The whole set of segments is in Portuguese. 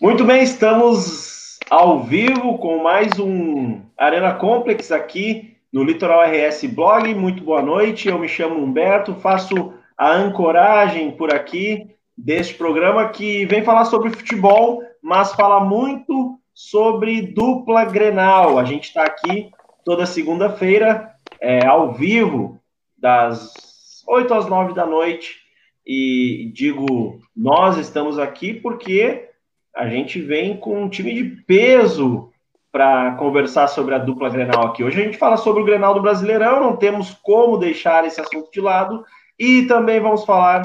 Muito bem, estamos ao vivo com mais um Arena Complex aqui no Litoral RS Blog. Muito boa noite, eu me chamo Humberto, faço a ancoragem por aqui deste programa que vem falar sobre futebol, mas fala muito sobre dupla Grenal. A gente está aqui toda segunda-feira, é, ao vivo, das 8 às 9 da noite. E digo, nós estamos aqui porque a gente vem com um time de peso para conversar sobre a dupla Grenal aqui. Hoje a gente fala sobre o Grenal do Brasileirão, não temos como deixar esse assunto de lado, e também vamos falar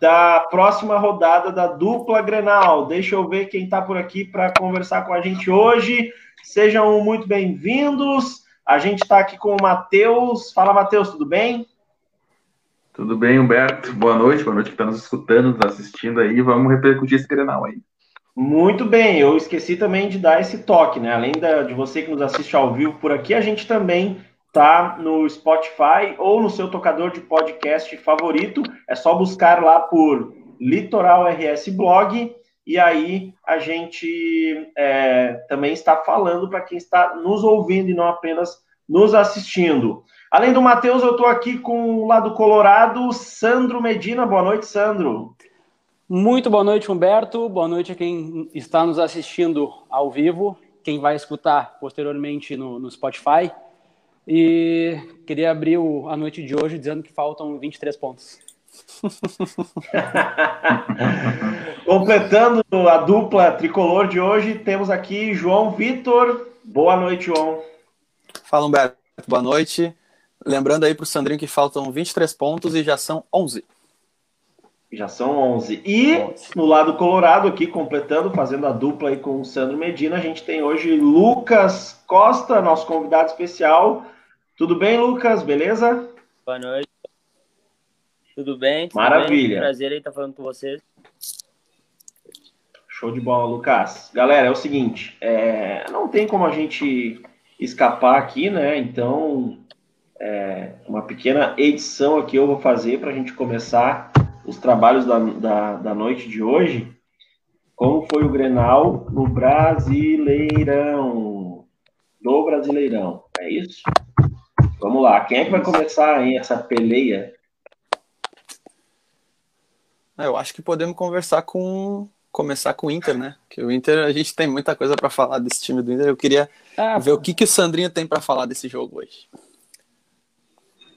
da próxima rodada da dupla Grenal. Deixa eu ver quem está por aqui para conversar com a gente hoje. Sejam muito bem-vindos. A gente está aqui com o Matheus. Fala, Matheus, tudo bem? Tudo bem, Humberto? Boa noite, boa noite que está nos escutando, nos assistindo aí. Vamos repercutir esse Grenal aí. Muito bem, eu esqueci também de dar esse toque, né? Além da, de você que nos assiste ao vivo por aqui, a gente também tá no Spotify ou no seu tocador de podcast favorito. É só buscar lá por Litoral RS Blog e aí a gente é, também está falando para quem está nos ouvindo e não apenas nos assistindo. Além do Matheus, eu estou aqui com o lado colorado, Sandro Medina. Boa noite, Sandro. Muito boa noite, Humberto. Boa noite a quem está nos assistindo ao vivo, quem vai escutar posteriormente no, no Spotify. E queria abrir o, a noite de hoje dizendo que faltam 23 pontos. Completando a dupla tricolor de hoje, temos aqui João Vitor. Boa noite, João. Fala, Humberto. Boa noite. Lembrando aí para o Sandrinho que faltam 23 pontos e já são 11. Já são 11. E 11. no lado colorado aqui, completando, fazendo a dupla aí com o Sandro Medina, a gente tem hoje Lucas Costa, nosso convidado especial. Tudo bem, Lucas? Beleza? Boa noite. Tudo bem? Tudo Maravilha. Bem? Prazer aí estar falando com vocês. Show de bola, Lucas. Galera, é o seguinte, é... não tem como a gente escapar aqui, né? Então, é... uma pequena edição aqui eu vou fazer para a gente começar os trabalhos da, da, da noite de hoje, como foi o Grenal no Brasileirão. No Brasileirão, é isso? Vamos lá, quem é que vai começar aí essa peleia? É, eu acho que podemos conversar com começar com o Inter, né? Que o Inter a gente tem muita coisa para falar desse time do Inter. Eu queria ah, ver o que que o Sandrinho tem para falar desse jogo hoje.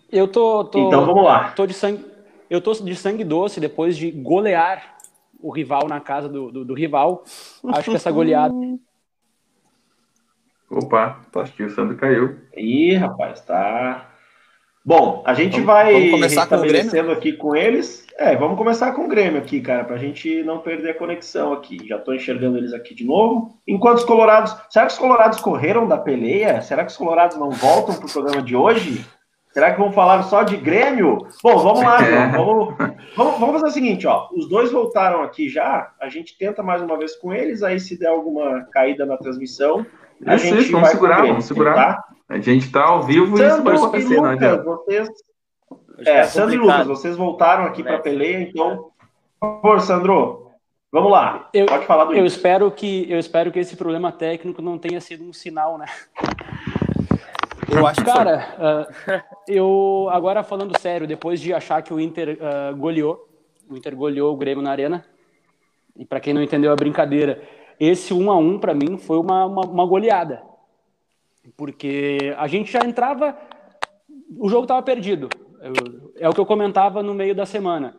Eu tô, tô, então vamos lá. Tô de sangue, eu tô de sangue doce depois de golear o rival na casa do, do, do rival. Acho que essa goleada. Opa, acho que o Sandro caiu. Ih, rapaz, tá. Bom, a gente vamos, vai vamos começar com o Grêmio? aqui com eles. É, vamos começar com o Grêmio aqui, cara, pra gente não perder a conexão aqui. Já tô enxergando eles aqui de novo. Enquanto os Colorados. Será que os Colorados correram da peleia? Será que os Colorados não voltam pro programa de hoje? Será que vão falar só de Grêmio? Bom, vamos lá, João. Vamos, vamos, vamos, fazer o seguinte, ó. Os dois voltaram aqui já. A gente tenta mais uma vez com eles. Aí, se der alguma caída na transmissão, a isso, gente isso, vamos segurar, Grêmio, vamos segurar. Tá? A gente tá ao vivo Sandro e isso vai acontecer, não adianta. Vocês... É, Sandro e Lucas, vocês voltaram aqui para a peleia, então, por favor, Sandro, vamos lá. Eu, Pode falar do eu espero que Eu espero que esse problema técnico não tenha sido um sinal, né? Eu acho Cara, uh, eu agora falando sério, depois de achar que o Inter uh, goleou, o Inter goleou o Grêmio na Arena, e para quem não entendeu a brincadeira, esse 1 a 1 para mim foi uma, uma, uma, goleada. Porque a gente já entrava, o jogo estava perdido. Eu, é o que eu comentava no meio da semana.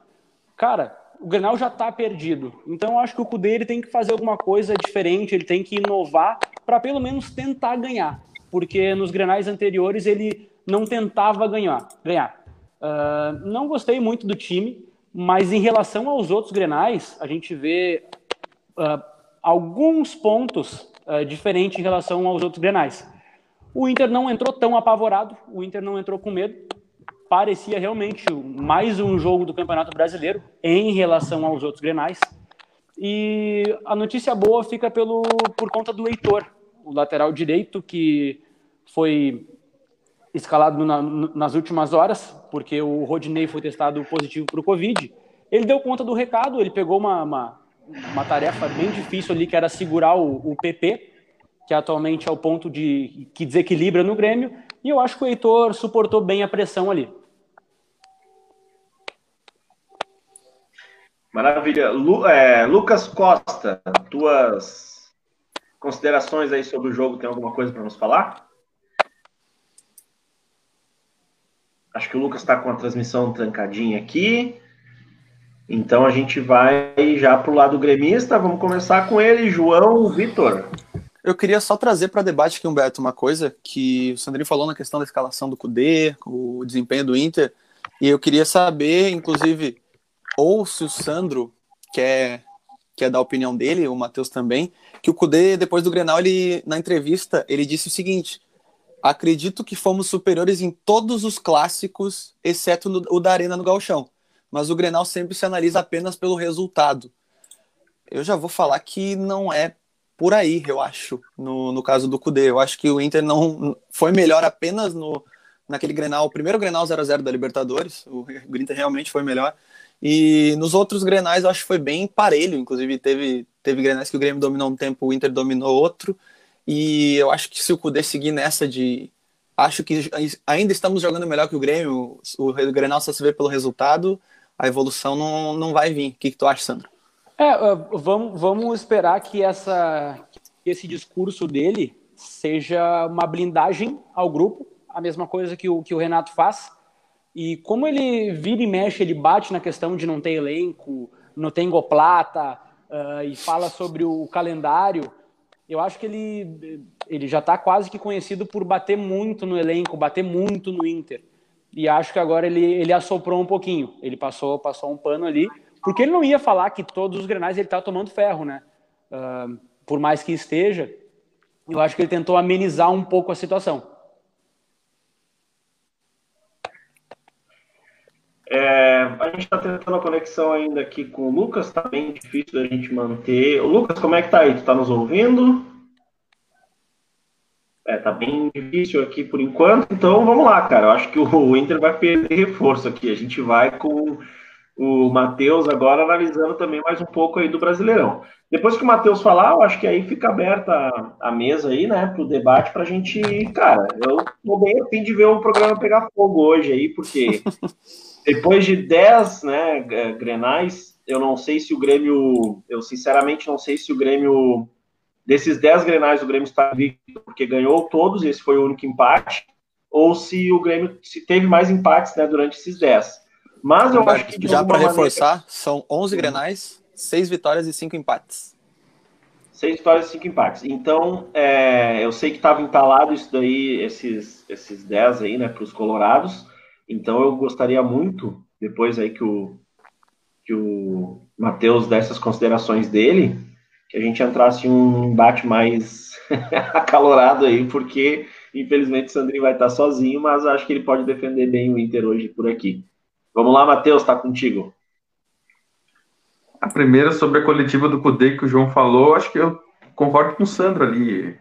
Cara, o Grenal já está perdido. Então eu acho que o Cudê ele tem que fazer alguma coisa diferente, ele tem que inovar para pelo menos tentar ganhar porque nos grenais anteriores ele não tentava ganhar. ganhar. Uh, não gostei muito do time, mas em relação aos outros grenais, a gente vê uh, alguns pontos uh, diferentes em relação aos outros grenais. O Inter não entrou tão apavorado, o Inter não entrou com medo. Parecia realmente mais um jogo do Campeonato Brasileiro em relação aos outros grenais. E a notícia boa fica pelo, por conta do Heitor, o lateral direito que foi escalado na, nas últimas horas, porque o Rodinei foi testado positivo para o Covid. Ele deu conta do recado, ele pegou uma, uma, uma tarefa bem difícil ali, que era segurar o, o PP, que atualmente é o ponto de que desequilibra no Grêmio, e eu acho que o Heitor suportou bem a pressão ali. Maravilha. Lu, é, Lucas Costa, tuas considerações aí sobre o jogo, tem alguma coisa para nos falar? Acho que o Lucas está com a transmissão trancadinha aqui. Então a gente vai já para o lado gremista. Vamos começar com ele, João Vitor. Eu queria só trazer para debate aqui, Humberto, uma coisa que o Sandrinho falou na questão da escalação do Cudê, o desempenho do Inter, e eu queria saber, inclusive, ou se o Sandro quer, quer dar a opinião dele, o Matheus também, que o Cudê, depois do Grenal, ele, na entrevista, ele disse o seguinte, acredito que fomos superiores em todos os clássicos, exceto no, o da Arena no Galchão mas o Grenal sempre se analisa apenas pelo resultado. Eu já vou falar que não é por aí, eu acho, no, no caso do Cudê. Eu acho que o Inter não foi melhor apenas no naquele Grenal, o primeiro Grenal 0x0 da Libertadores, o, o Inter realmente foi melhor. E nos outros Grenais eu acho que foi bem parelho, inclusive teve, teve Grenais que o Grêmio dominou um tempo, o Inter dominou outro. E eu acho que se o Cudê seguir nessa de acho que ainda estamos jogando melhor que o Grêmio, o, Grenal só se vê pelo resultado, a evolução não, não vai vir. O que, que tu acha, Sandro? É, vamos, vamos esperar que, essa, que esse discurso dele seja uma blindagem ao grupo, a mesma coisa que o, que o Renato faz. E como ele vira e mexe, ele bate na questão de não ter elenco, não tem goplata, uh, e fala sobre o calendário, eu acho que ele, ele já está quase que conhecido por bater muito no elenco, bater muito no Inter e acho que agora ele, ele assoprou um pouquinho. Ele passou, passou um pano ali, porque ele não ia falar que todos os grenais ele está tomando ferro, né? Uh, por mais que esteja, eu acho que ele tentou amenizar um pouco a situação. É, a gente está tentando a conexão ainda aqui com o Lucas, tá bem difícil da gente manter. O Lucas, como é que tá aí? Tu tá nos ouvindo? É, tá bem difícil aqui por enquanto, então vamos lá, cara. Eu acho que o Inter vai perder reforço aqui. A gente vai com o Matheus agora analisando também mais um pouco aí do Brasileirão. Depois que o Matheus falar, eu acho que aí fica aberta a, a mesa aí, né, para o debate, para a gente. Cara, eu tô bem a fim de ver o programa pegar fogo hoje aí, porque depois de 10 né, grenais, eu não sei se o Grêmio. Eu sinceramente não sei se o Grêmio desses 10 grenais o Grêmio está invicto porque ganhou todos, esse foi o único empate, ou se o Grêmio se teve mais empates né, durante esses 10. Mas eu acho que. Já para reforçar, maneira... são 11 grenais, 6 vitórias e 5 empates. 6 vitórias e 5 empates. Então, é, eu sei que estava entalado isso daí, esses, esses 10 aí, né, para os Colorados. Então, eu gostaria muito, depois aí que o, que o Matheus dessas considerações dele, que a gente entrasse em um embate mais acalorado aí, porque infelizmente o Sandrinho vai estar sozinho, mas acho que ele pode defender bem o Inter hoje por aqui. Vamos lá, Matheus, está contigo. A primeira sobre a coletiva do Cudê que o João falou, acho que eu concordo com o Sandro ali.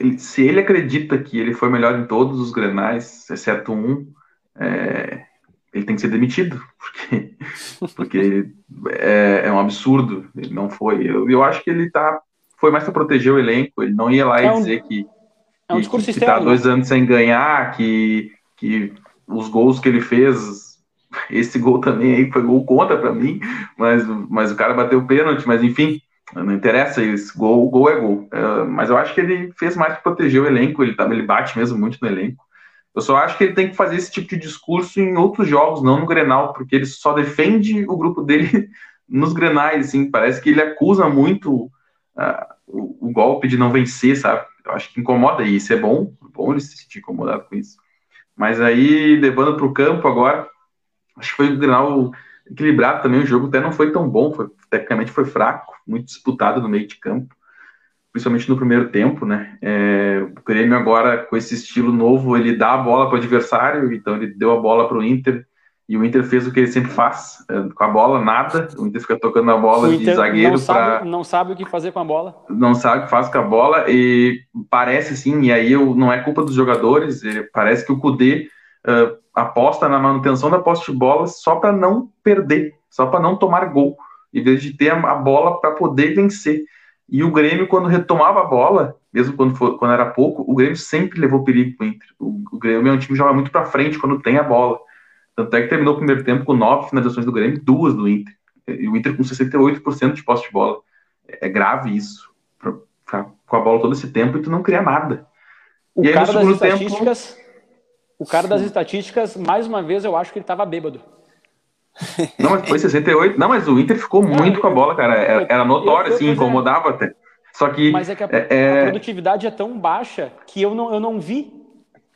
Ele, se ele acredita que ele foi melhor em todos os grenais, exceto um, é, ele tem que ser demitido, porque, porque é, é, um absurdo, ele não foi. Eu, eu acho que ele tá, foi mais para proteger o elenco, ele não ia lá é e dizer que, é um que tá dois anos sem ganhar, que, que os gols que ele fez, esse gol também aí foi gol contra para mim, mas, mas o cara bateu pênalti, mas enfim, não interessa isso, gol, gol é gol. É, mas eu acho que ele fez mais para proteger o elenco, ele, tá, ele bate mesmo muito no elenco. Eu só acho que ele tem que fazer esse tipo de discurso em outros jogos, não no Grenal, porque ele só defende o grupo dele nos Grenais, assim, parece que ele acusa muito uh, o, o, golpe de não vencer, sabe? Eu acho que incomoda, e isso é bom, é bom ele se sentir incomodado com isso. Mas aí, levando para o campo agora, acho que foi um Grenal equilibrado também, o jogo até não foi tão bom, foi, tecnicamente foi fraco, muito disputado no meio de campo principalmente no primeiro tempo, né? É, o Grêmio agora, com esse estilo novo, ele dá a bola para o adversário, então ele deu a bola para o Inter, e o Inter fez o que ele sempre faz, é, com a bola, nada, o Inter fica tocando a bola o de zagueiro para... Não sabe o que fazer com a bola. Não sabe o que faz com a bola, e parece assim, e aí eu, não é culpa dos jogadores, parece que o Cudê uh, aposta na manutenção da posse de bola só para não perder, só para não tomar gol. em vez de ter a bola para poder vencer. E o Grêmio, quando retomava a bola, mesmo quando, for, quando era pouco, o Grêmio sempre levou perigo para o Inter. O Grêmio é um time que joga muito para frente quando tem a bola. Tanto é que terminou o primeiro tempo com nove finalizações do Grêmio, duas do Inter. E o Inter com 68% de posse de bola. É grave isso. Pra ficar com a bola todo esse tempo e tu não criar nada. O e cara das estatísticas. Tempo... O cara das estatísticas, mais uma vez, eu acho que ele estava bêbado. Não, mas foi 68. Não, mas o Inter ficou muito com a bola, cara. Era, era notório, assim, incomodava até. Só que. Mas é que a, é, a, produtividade é tão baixa que eu não, eu não vi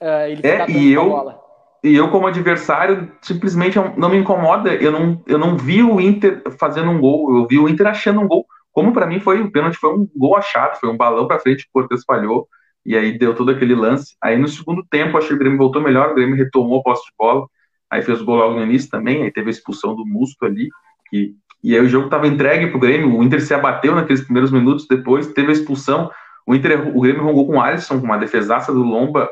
uh, ele ficar é, e eu, bola. E eu, como adversário, simplesmente não me incomoda. Eu não, eu não vi o Inter fazendo um gol, eu vi o Inter achando um gol. Como para mim foi o pênalti, foi um gol achado, foi um balão para frente, o Cortez falhou, e aí deu todo aquele lance. Aí no segundo tempo, acho que o Grêmio voltou melhor, o Grêmio retomou a posse de bola, aí fez o gol logo no início também, aí teve a expulsão do Musto ali, que, e aí o jogo estava entregue pro Grêmio, o Inter se abateu naqueles primeiros minutos, depois teve a expulsão, o Inter, o Grêmio rongou com o Alisson, com uma defesaça do Lomba,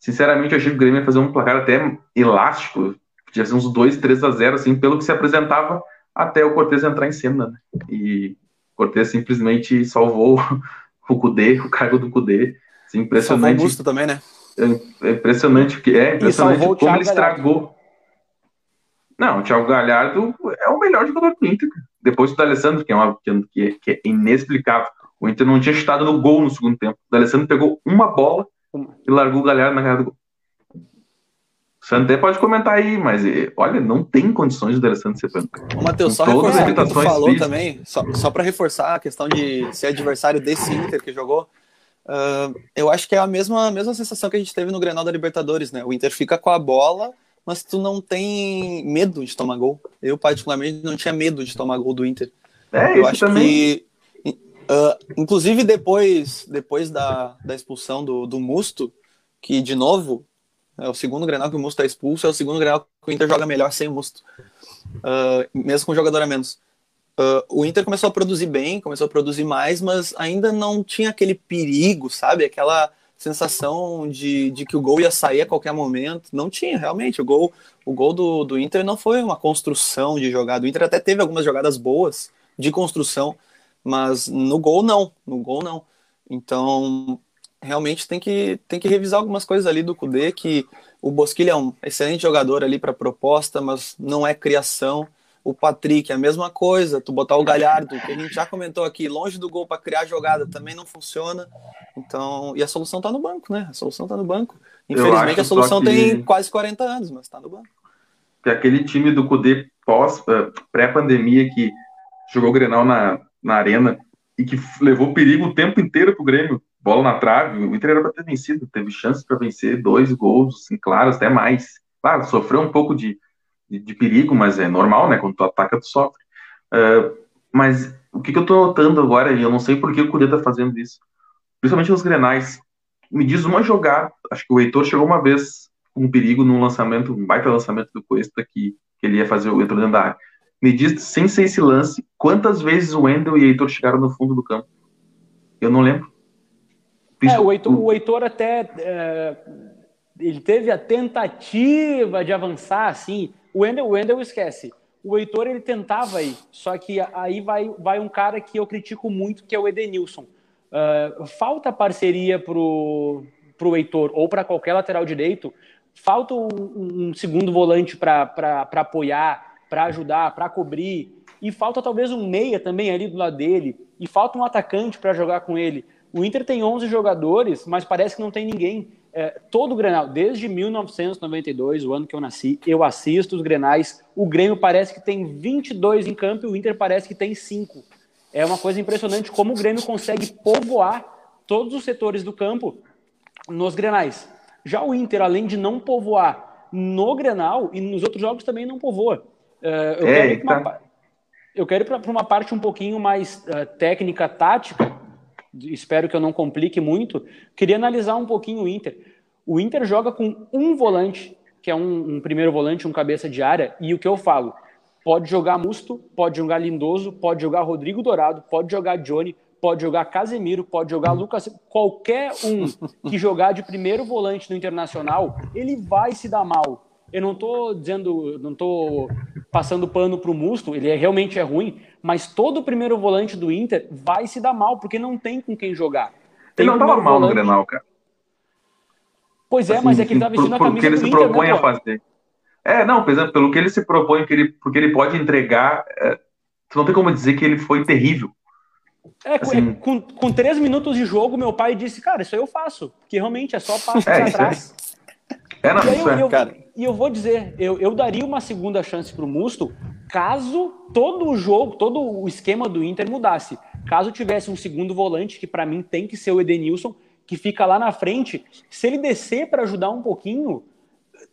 sinceramente eu achei que o Grêmio ia fazer um placar até elástico, podia ser uns 2, 3 a 0 assim, pelo que se apresentava até o Cortez entrar em cena, né? E Cortez simplesmente salvou o Cudê, o cargo do Cudê. Impressionante. Salvou o Busto também, né? É, é impressionante que é impressionante como ele estragou. Galhardo. Não, o Thiago Galhardo é o melhor jogador do Inter. Depois do D'Alessandro, que é, uma, que, que é inexplicável. O Inter não tinha chutado no gol no segundo tempo. O D'Alessandro pegou uma bola e largou o Galhardo na cara do gol. Você até pode comentar aí, mas eh, olha, não tem condições de D'Alessandro ser banco. Ô, Matheus, só reforçar o que tu falou físicas. também, só, só para reforçar a questão de ser adversário desse Inter que jogou, uh, eu acho que é a mesma, a mesma sensação que a gente teve no Grenal da Libertadores, né? O Inter fica com a bola, mas tu não tem medo de tomar gol. Eu, particularmente, não tinha medo de tomar gol do Inter. É, eu acho também. que. Uh, inclusive, depois, depois da, da expulsão do, do Musto, que, de novo, é o segundo Grenal que o Musto está expulso, é o segundo Grenal que o Inter joga melhor sem o Musto. Uh, mesmo com um jogador a menos. Uh, o Inter começou a produzir bem, começou a produzir mais, mas ainda não tinha aquele perigo, sabe? Aquela sensação de, de que o gol ia sair a qualquer momento. Não tinha, realmente. O gol, o gol do, do Inter não foi uma construção de jogada. O Inter até teve algumas jogadas boas de construção, mas no gol não. No gol não. Então, realmente tem que, tem que revisar algumas coisas ali do Kudê, que o Bosquilha é um excelente jogador ali para proposta, mas não é criação. O Patrick, a mesma coisa, tu botar o Galhardo, que a gente já comentou aqui, longe do gol para criar jogada, também não funciona. Então, e a solução está no banco, né? A solução está no banco. Infelizmente a solução que... tem quase 40 anos, mas está no banco. Que aquele time do Kudê pós uh, pré-pandemia que jogou o Grenal na, na arena e que levou perigo o tempo inteiro pro Grêmio bola na trave, o Inter era para ter vencido, teve chances para vencer, dois gols, assim, claros, até mais. Claro, sofreu um pouco de, de, perigo, mas é normal, né? Quando tu ataca, tu sofre. Uh, mas o que, que eu tô notando agora, e eu não sei por que o Cudê tá fazendo isso, principalmente nos grenais, me diz uma jogada, acho que o Heitor chegou uma vez com um perigo num lançamento, um baita lançamento do Cuesta, que, que ele ia fazer o Heitor dentro da área. Me diz, sem ser esse lance, quantas vezes o Wendel e o Heitor chegaram no fundo do campo? Eu não lembro. É, o, Heitor, o Heitor até é, ele teve a tentativa de avançar, assim. O Wendel, o Wendel esquece. O Heitor ele tentava aí, só que aí vai, vai um cara que eu critico muito, que é o Edenilson. Uh, falta parceria pro, pro Heitor ou para qualquer lateral direito. Falta um, um segundo volante para apoiar, para ajudar, para cobrir. E falta talvez um meia também ali do lado dele. E falta um atacante para jogar com ele. O Inter tem 11 jogadores, mas parece que não tem ninguém. É, todo o Grenal, desde 1992, o ano que eu nasci, eu assisto os Grenais. O Grêmio parece que tem 22 em campo e o Inter parece que tem 5. É uma coisa impressionante como o Grêmio consegue povoar todos os setores do campo nos Grenais. Já o Inter, além de não povoar no Grenal e nos outros jogos também não povoa. Uh, eu, quero uma, eu, quero ir para uma parte um pouquinho mais uh, técnica, tática, espero que eu não complique muito, queria analisar um pouquinho o Inter. O Inter joga com um volante, que é um, um primeiro volante, um cabeça de área, e o que eu falo, pode jogar Musto, pode jogar Lindoso, pode jogar Rodrigo Dourado, pode jogar Johnny, pode jogar Casemiro, pode jogar Lucas, qualquer um que jogar de primeiro volante no Internacional, ele vai se dar mal. Eu não tô dizendo, não tô passando pano pro Musto, ele é, realmente é ruim, mas todo o primeiro volante do Inter vai se dar mal, porque não tem com quem jogar. Tem ele não tava mal volante... no Grenal, cara. Pois é, assim, mas é que ele tá vestindo por, a camisa que ele se Inter, propõe né, a fazer. É, não, por exemplo, pelo que ele se propõe, que ele, porque ele pode entregar, é, tu não tem como dizer que ele foi terrível. É, assim, com, com três minutos de jogo, meu pai disse, cara, isso aí eu faço, porque realmente é só passo é, atrás. É, não, e, eu, é, eu, cara. E eu vou dizer, eu, eu daria uma segunda chance pro Musto caso todo o jogo, todo o esquema do Inter mudasse. Caso tivesse um segundo volante, que para mim tem que ser o Edenilson, que fica lá na frente, se ele descer para ajudar um pouquinho,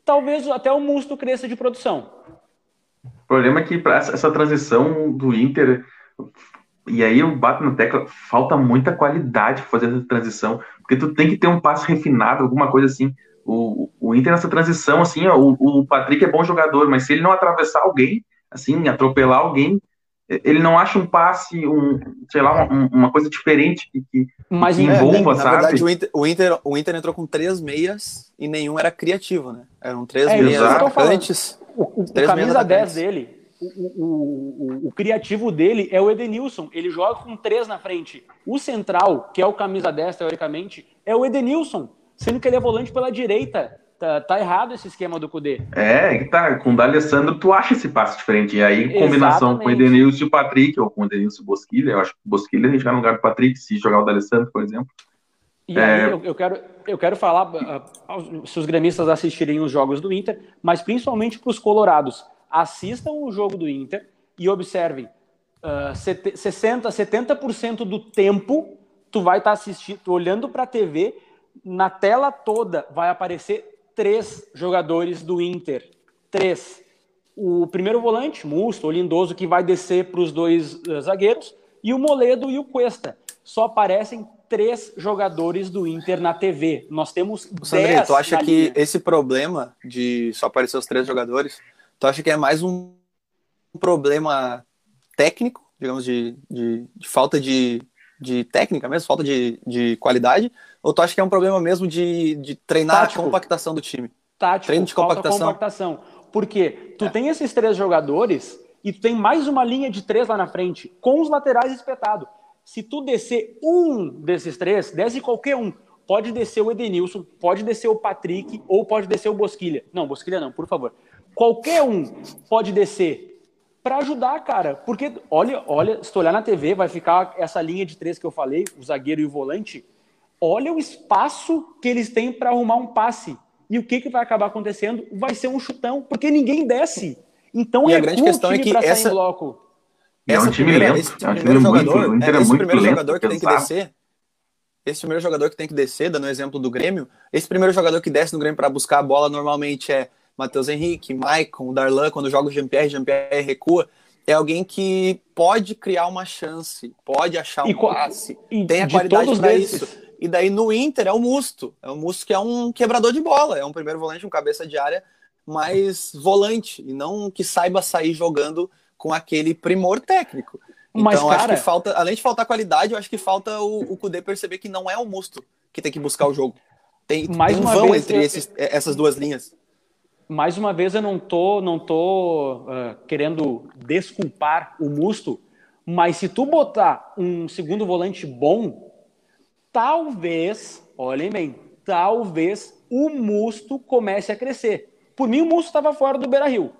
talvez até o Musto cresça de produção. O problema é que para essa transição do Inter, e aí eu bato na tecla, falta muita qualidade para fazer essa transição, porque tu tem que ter um passe refinado, alguma coisa assim. O, o Inter nessa transição, assim, ó, o, o Patrick é bom jogador, mas se ele não atravessar alguém, assim, atropelar alguém, ele não acha um passe, um, sei lá, uma, uma coisa diferente que, que, Mas, que envolva, é, sabe? Na verdade, o Inter, o, Inter, o Inter entrou com três meias e nenhum era criativo, né? Eram três é, meias atacantes. O, o, o camisa 10 dele, o, o, o, criativo dele é o Edenilson. Ele joga com três na frente. O central, que é o camisa 10, teoricamente, é o Edenilson, sendo que ele é volante pela direita. Tá, tá, errado esse esquema do Cudê. É, tá. Com o D'Alessandro, tu acha esse passo diferente. E aí, em combinação Exatamente. com o Edenilson e o Patrick, ou com o Edenilson e o Bosquilha, eu acho que o Bosquilha a gente vai no lugar do Patrick, se jogar o D'Alessandro, por exemplo. E é... aí, eu, eu, quero, eu quero falar, uh, se os gremistas assistirem os jogos do Inter, mas principalmente para os colorados. Assistam o jogo do Inter e observem. Uh, 60, 70% do tempo tu vai estar tá assistindo, olhando para a TV, na tela toda vai aparecer três jogadores do Inter. Três. O primeiro volante, Musto, o Lindoso, que vai descer para os dois uh, zagueiros, e o Moledo e o Cuesta. Só aparecem três jogadores do Inter na TV. Nós temos Sandrinho, tu acha que linha. esse problema de só aparecer os três jogadores, tu acha que é mais um problema técnico, digamos, de, de, de falta de, de técnica mesmo, falta de, de qualidade, ou tu acha que é um problema mesmo de, de treinar Tático. a compactação do time? Tático, Treino de compactação. compactação. Porque tu é. tem esses três jogadores e tu tem mais uma linha de três lá na frente, com os laterais espetados. Se tu descer um desses três, desce qualquer um. Pode descer o Edenilson, pode descer o Patrick ou pode descer o Bosquilha. Não, Bosquilha não, por favor. Qualquer um pode descer para ajudar, cara. Porque, olha, olha, se tu olhar na TV, vai ficar essa linha de três que eu falei, o zagueiro e o volante olha o espaço que eles têm para arrumar um passe. E o que, que vai acabar acontecendo? Vai ser um chutão, porque ninguém desce. Então e é a grande questão é que essa bloco. É um time primeira, esse é um primeiro jogador, é, esse primeiro jogador que tem que descer, esse primeiro jogador que tem que descer, dando o exemplo do Grêmio, esse primeiro jogador que desce no Grêmio para buscar a bola normalmente é Matheus Henrique, Maicon, Darlan, quando joga o Jean-Pierre, Jean-Pierre recua, é alguém que pode criar uma chance, pode achar um e, passe, e, tem a qualidade para isso. E daí no Inter é o Musto. É o Musto que é um quebrador de bola. É um primeiro volante, um cabeça de área mais volante. E não que saiba sair jogando com aquele primor técnico. Mas, então, cara... acho que falta, além de faltar qualidade, eu acho que falta o, o Kudê perceber que não é o Musto que tem que buscar o jogo. Tem, mais tem um vão vez, entre eu... esses, essas duas linhas. Mais uma vez, eu não tô, não tô uh, querendo desculpar o Musto, mas se tu botar um segundo volante bom, talvez, olhem bem, talvez o Musto comece a crescer. Por mim, o Musto estava fora do Beira Rio.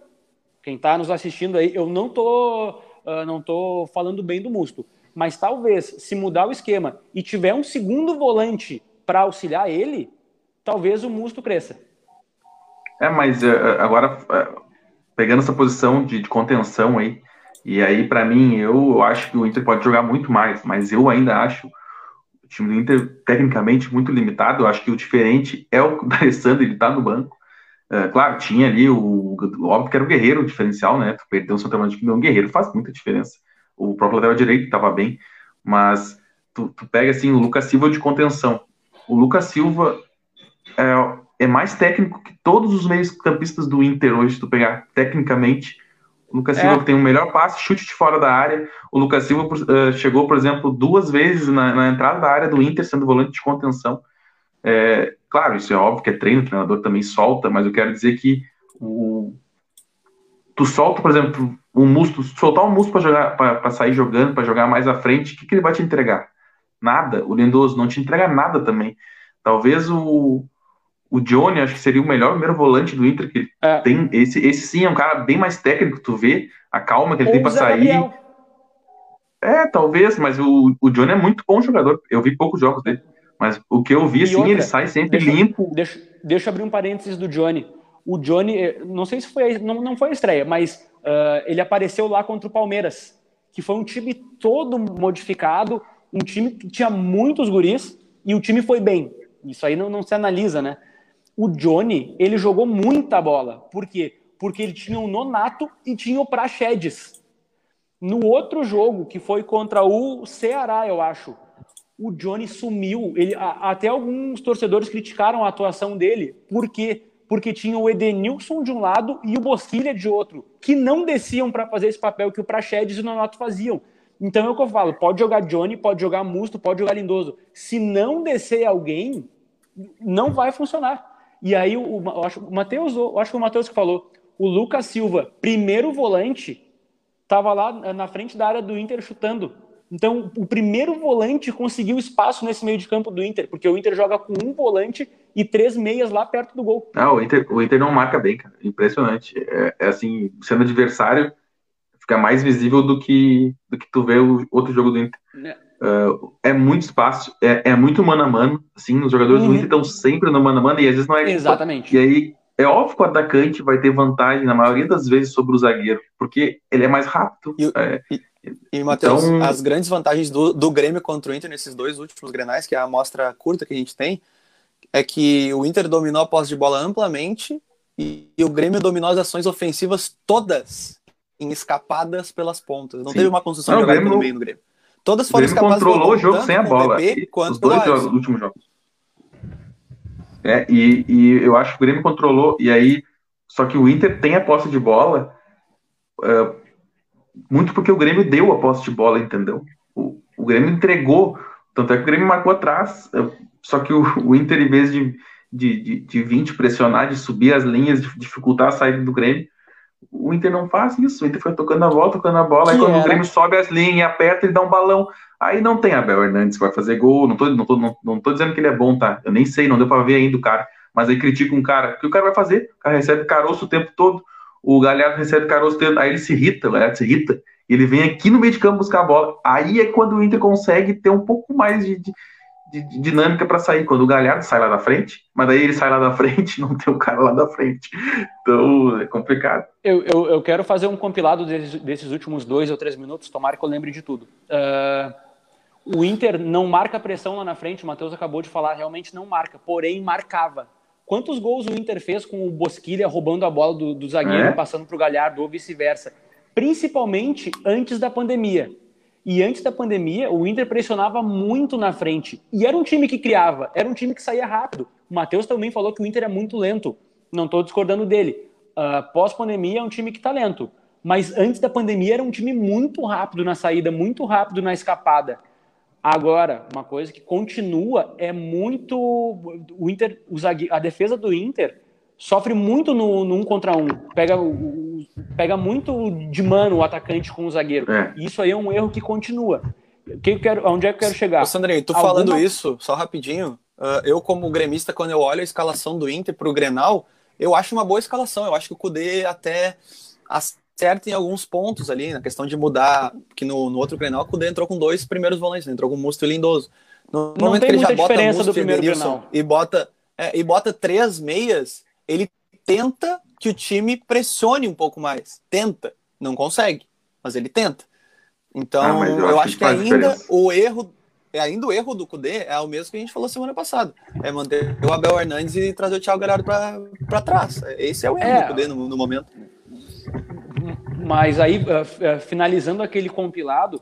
Quem está nos assistindo aí, eu não tô, uh, não tô falando bem do Musto. Mas talvez, se mudar o esquema e tiver um segundo volante para auxiliar ele, talvez o Musto cresça. É, mas uh, agora, uh, pegando essa posição de, de, contenção aí, e aí, para mim, eu acho que o Inter pode jogar muito mais, mas eu ainda acho time do Inter, tecnicamente, muito limitado. Eu acho que o diferente é o D'Alessandro, ele tá no banco. É, claro, tinha ali o. Óbvio que era o Guerreiro o diferencial, né? Tu perdeu o centroavante que não, o Guerreiro faz muita diferença. O próprio lateral direito estava bem, mas tu, tu, pega assim o Lucas Silva de contenção. O Lucas Silva é, é mais técnico que todos os meios-campistas do Inter hoje, tu pegar tecnicamente. O Lucas Silva é. tem o um melhor passe, chute de fora da área. O Lucas Silva uh, chegou, por exemplo, duas vezes na, na, entrada da área do Inter, sendo volante de contenção. É, claro, isso é óbvio que é treino, o treinador também solta, mas eu quero dizer que o, tu solta, por exemplo, um musto, soltar um jogar, para sair jogando, para jogar mais à frente, o que, que ele vai te entregar? Nada. O Lindoso não te entrega nada também. Talvez o, o Johnny, acho que seria o melhor primeiro volante do Inter que é. tem. Esse, esse sim é um cara bem mais técnico, tu vê a calma que ele Ou tem para sair. Gabriel. É, talvez, mas o, o Johnny é muito bom jogador. Eu vi poucos jogos dele. Mas o que eu vi, assim, ele sai sempre deixa, limpo. Deixa, deixa eu abrir um parênteses do Johnny. O Johnny, eh, não sei se foi, não, não foi a estreia, mas uh, ele apareceu lá contra o Palmeiras, que foi um time todo modificado, um time que tinha muitos guris, e o time foi bem. Isso aí não, não se analisa, né? O Johnny, ele jogou muita bola. Por quê? Porque ele tinha o Nonato e tinha o Praxedes. No outro jogo, que foi contra o Ceará, eu acho, o Johnny sumiu. Ele, a, até alguns torcedores criticaram a atuação dele. Por quê? Porque tinha o Edenilson de um lado e o Bosquilha de outro, que não desciam para fazer esse papel que o Praxedes e o Nonato faziam. Então é o que eu falo: pode jogar Johnny, pode jogar Musto, pode jogar Lindoso. Se não descer alguém, não vai funcionar. E aí o, acho, o Matheus, eu acho que o Matheus que falou, o Lucas Silva, primeiro volante, estava lá na frente da área do Inter chutando. Então, o primeiro volante conseguiu espaço nesse meio de campo do Inter, porque o Inter joga com um volante e três meias lá perto do gol. Não, o Inter, o Inter não marca bem, cara. Impressionante. É, é assim, sendo adversário, fica mais visível do que, do que tu vê o outro jogo do Inter. É, uh, é muito espaço, é, é, muito mano a mano. Assim, os jogadores uhum. do Inter estão sempre no mano a mano e às vezes não é. Exatamente. E aí é óbvio que o atacante vai ter vantagem na maioria das vezes sobre o zagueiro, porque ele é mais rápido. E, é, e, e Matheus, então... as grandes vantagens do, do Grêmio contra o Inter nesses dois últimos grenais, que é a amostra curta que a gente tem, é que o Inter dominou a posse de bola amplamente e, e o Grêmio dominou as ações ofensivas todas em escapadas pelas pontas. Não Sim. teve uma construção não, de jogada no meio no Grêmio. Todas foram escapadas. controlou o jogo sem a bola. PP, os dois jogos, últimos jogos. É, e, e eu acho que o Grêmio controlou, e aí, só que o Inter tem a posse de bola, uh, muito porque o Grêmio deu a posse de bola, entendeu? O, o Grêmio entregou, tanto é que o Grêmio marcou atrás, uh, só que o, o, Inter, em vez de, de, de, de 20 pressionar, de subir as linhas, de dificultar a saída do Grêmio, o Inter não faz isso, o Inter foi tocando a bola, tocando a bola, que aí quando era? o Grêmio sobe as linhas, aperta, ele dá um balão, Aí não tem Abel Hernandes que vai fazer gol. Não tô, não, tô, não, não tô dizendo que ele é bom, tá? Eu nem sei, não deu para ver ainda o cara. Mas aí critica um cara. O que o cara vai fazer? O cara recebe caroço o tempo todo. O Galhardo recebe caroço o tempo Aí ele se irrita, o Galhardo se irrita. Ele vem aqui no meio de campo buscar a bola. Aí é quando o Inter consegue ter um pouco mais de, de, de dinâmica para sair. Quando o Galhardo sai lá da frente, mas daí ele sai lá da frente não tem o cara lá da frente. Então é complicado. Eu, eu, eu quero fazer um compilado desses, desses, últimos dois ou três minutos, tomara que eu lembre de tudo. Uh, o Inter não marca pressão lá na frente, o Matheus acabou de falar, realmente não marca, porém marcava. Quantos gols o Inter fez com o Bosquilha roubando a bola do, do zagueiro, é? passando para o Galhardo ou vice-versa? Principalmente antes da pandemia. E antes da pandemia, o Inter pressionava muito na frente. E era um time que criava, era um time que saía rápido. O Matheus também falou que o Inter é muito lento. Não estou discordando dele. Uh, Pós-pandemia é um time que está lento. Mas antes da pandemia era um time muito rápido na saída, muito rápido na escapada. Agora, uma coisa que continua é muito. O Inter, a defesa do Inter sofre muito no, no um contra um. Pega, pega muito de mano o atacante com o zagueiro. É. Isso aí é um erro que continua. Que eu quero, onde é que eu quero chegar? Ô, Sandrinho, tu Alguma... falando isso, só rapidinho. Uh, eu, como gremista, quando eu olho a escalação do Inter para o Grenal, eu acho uma boa escalação. Eu acho que o Cudê até certo em alguns pontos ali, na questão de mudar, que no, no outro Grenal, o Cudê entrou com dois primeiros volantes, né? entrou com Musto e Lindoso. No não momento tem que ele já bota diferença do primeiro Grenal. E bota, é, e bota três meias, ele tenta que o time pressione um pouco mais. Tenta. Não consegue, mas ele tenta. Então, ah, eu, eu, acho, que, que ainda diferença. o erro é ainda o erro do Cudê é o mesmo que a gente falou semana passada. É manter o Abel Hernandes e trazer o Thiago Galhardo para trás. Esse é o erro é, do Cudê no, no momento. Mas aí, uh, uh, finalizando aquele compilado,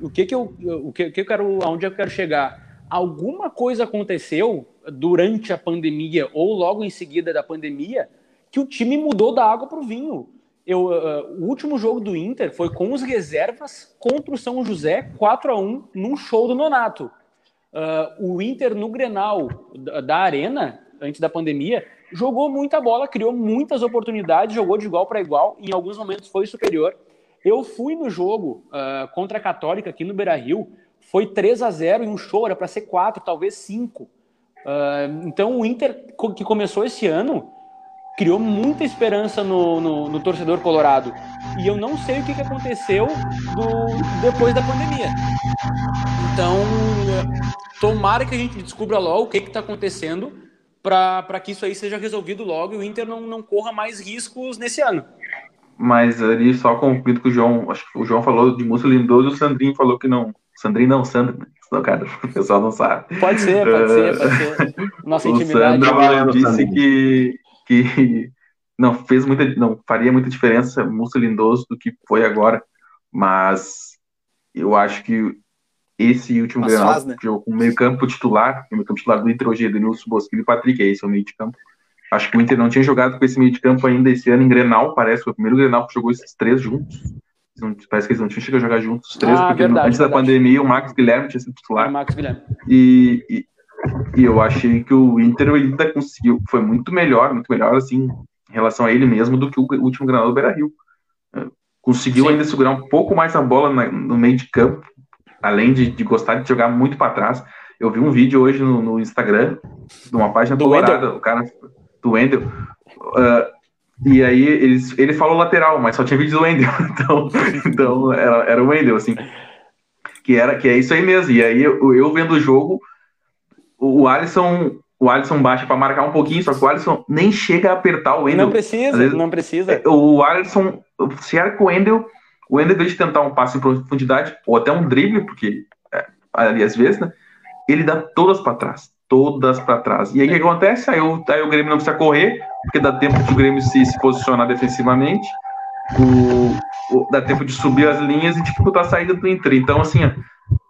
o que que eu, o que, que eu quero, aonde eu quero chegar? Alguma coisa aconteceu durante a pandemia ou logo em seguida da pandemia que o time mudou da água para o vinho. Eu, uh, o último jogo do Inter foi com os reservas contra o São José, 4 a 1 num show do Nonato. Uh, o Inter no Grenal da, da Arena, antes da pandemia, jogou muita bola, criou muitas oportunidades, jogou de igual para igual, em alguns momentos foi superior. Eu fui no jogo uh, contra a Católica aqui no Beira Rio, foi 3 a 0 e um show, era para ser 4, talvez 5. Uh, então o Inter, que começou esse ano, criou muita esperança no, no, no, torcedor colorado. E eu não sei o que, que aconteceu do, depois da pandemia. Então, tomara que a gente descubra logo o que está acontecendo para que isso aí seja resolvido logo e o Inter não, não corra mais riscos nesse ano. Mas ali, só concluindo com o João, acho que o João falou de Lindoso e o Sandrinho falou que não. Sandrinho não, Sandro, né? Senão, cara, o pessoal não sabe. Pode ser, pode ser, pode ser. Nossa o intimidade. Sandro disse que, que não fez muita, não faria muita diferença Múcio Lindoso do que foi agora, mas eu acho que esse último Grenal, né? jogou com meio campo titular, o meio campo titular do Inter hoje, Denilson Bosquilha e Patrick, é esse é o meio de campo. Acho que o Inter não tinha jogado com esse meio de campo ainda esse ano em Grenal, parece, foi o primeiro Grenal que jogou esses três juntos. Não, parece que eles não tinham chegado a jogar juntos os três, ah, porque verdade, antes verdade. da pandemia o Max Guilherme tinha sido titular. O Max Guilherme. E, e, e, eu achei que o Inter ainda conseguiu, foi muito melhor, muito melhor, assim, em relação a ele mesmo, do que o último Grenal do Beira-Rio. Conseguiu Sim. ainda segurar um pouco mais a bola na, no meio de campo, além de, de gostar de jogar muito para trás. Eu vi um vídeo hoje no, no Instagram, de uma página do colorada, o cara do Wendel. Uh, e aí eles, ele falou lateral, mas só tinha vídeo do Wendel. Então, então era, era o Wendel, assim. Que, era, que é isso aí mesmo. E aí eu, eu vendo o jogo, o, Alisson. O Alisson baixa para marcar um pouquinho, só que o Alisson nem chega a apertar o Wendel. Não precisa, vezes, não precisa. É, o Alisson, com o Wendel, o Wendel, em vez de tentar um passe em profundidade, ou até um drible, porque é, ali às vezes, né? Ele dá todas para trás todas para trás. E aí o que acontece? Aí o, aí o Grêmio não precisa correr, porque dá tempo de o Grêmio se, se posicionar defensivamente, o, o, dá tempo de subir as linhas e dificultar a saída do Inter. Então, assim, ó,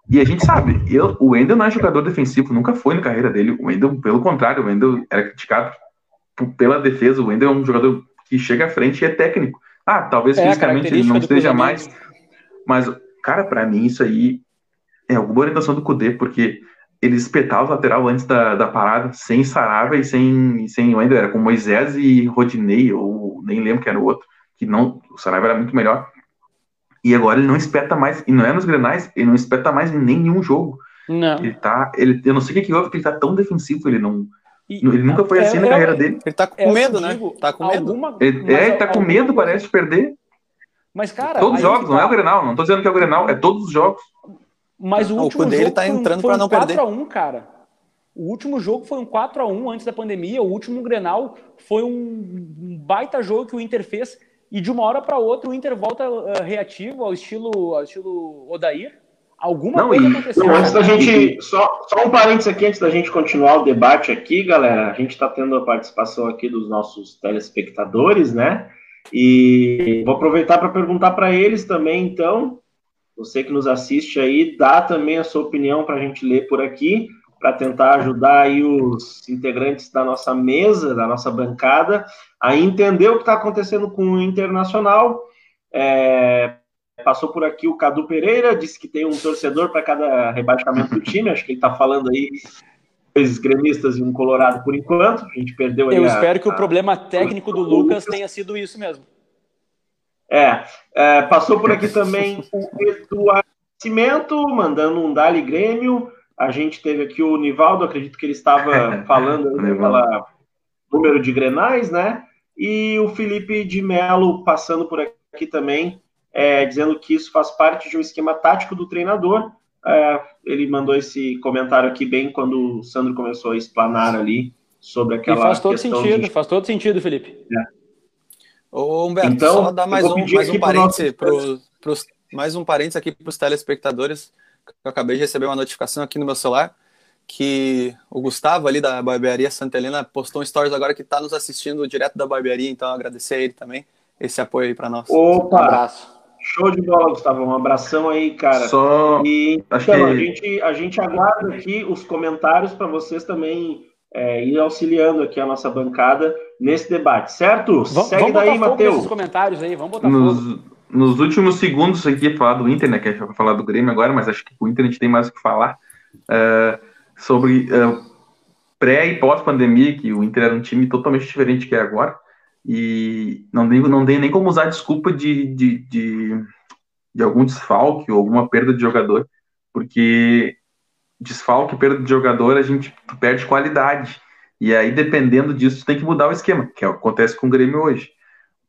e a gente sabe, eu, o Wendel não é jogador defensivo, nunca foi na carreira dele. O Wendel, pelo contrário, o Wendel era criticado pela defesa. O Wendel é um jogador que chega à frente e é técnico. Ah, talvez é, fisicamente ele não esteja mais, mas, cara, para mim isso aí é alguma orientação do Cudê, porque ele espetava o lateral antes da, da parada, sem Sarava e sem, sem Wendel, era com Moisés e Rodinei, ou nem lembro que era o outro, que não, o Sarava era muito melhor. E agora ele não espeta mais, e não é nos Grenais, ele não espeta mais em nenhum jogo. Não. Ele tá, ele, eu não sei o que, que houve, porque ele tá tão defensivo, ele não, e, ele nunca foi é, assim é, na carreira dele. Ele tá com é medo, né? Digo, tá com medo. Alguma, ele, é, ele tá com medo, parece, de perder. Mas, cara. Todos os jogos, tá... não é o Grenal, não tô dizendo que é o Grenal, é todos os jogos. Mas o último o dele jogo tá entrando para não um perder. 4x1, cara. O último jogo foi um 4 a 1 antes da pandemia. O último Grenal foi um baita jogo que o Inter fez. E de uma hora para outra o Inter volta uh, reativo ao estilo, ao estilo Odair. Alguma não, coisa e, aconteceu. Não, antes da gente. Só, só um parênteses aqui antes da gente continuar o debate aqui, galera. A gente está tendo a participação aqui dos nossos telespectadores, né? E vou aproveitar para perguntar para eles também, então, você que nos assiste aí, dá também a sua opinião para a gente ler por aqui, para tentar ajudar aí os integrantes da nossa mesa, da nossa bancada, a entender o que está acontecendo com o Internacional. É, passou por aqui o Cadu Pereira, disse que tem um torcedor para cada rebaixamento do time, acho que ele está falando aí dois gremistas e um colorado por enquanto. A gente perdeu aí. Eu a, espero que a, o problema técnico do Lucas tenha sido isso mesmo. É, é, passou por aqui também o Eduardo Cimento, mandando um Dali Grêmio. A gente teve aqui o Nivaldo, acredito que ele estava falando pela número de grenais, né? E o Felipe de Melo passando por aqui também, é, dizendo que isso faz parte de um esquema tático do treinador. É, ele mandou esse comentário aqui bem quando o Sandro começou a explanar ali sobre aquela. E faz todo sentido, de... faz todo sentido, Felipe. É. Ô, Humberto, então, só dar mais um, mais um parênteses pro pros, mais um parênteses aqui para os telespectadores. Eu acabei de receber uma notificação aqui no meu celular que o Gustavo ali da barbearia Santa Helena postou um stories agora que está nos assistindo direto da barbearia, então agradecer a ele também esse apoio aí para nós. Opa! Um abraço. Show de bola, Gustavo. Um abração aí, cara. Só e então, que... a, gente, a gente aguarda aqui os comentários para vocês também é, ir auxiliando aqui a nossa bancada nesse debate, certo? Vamos, Segue vamos daí, Matheus. comentários aí, vamos botar nos, fogo. Nos últimos segundos aqui, falar do Inter, né, que a gente vai falar do Grêmio agora, mas acho que com o Inter a gente tem mais o que falar, uh, sobre uh, pré e pós-pandemia, que o Inter era um time totalmente diferente que é agora, e não tem, não tem nem como usar desculpa de, de, de, de algum desfalque ou alguma perda de jogador, porque desfalque, perda de jogador, a gente perde qualidade. E aí, dependendo disso, tem que mudar o esquema, que é o que acontece com o Grêmio hoje.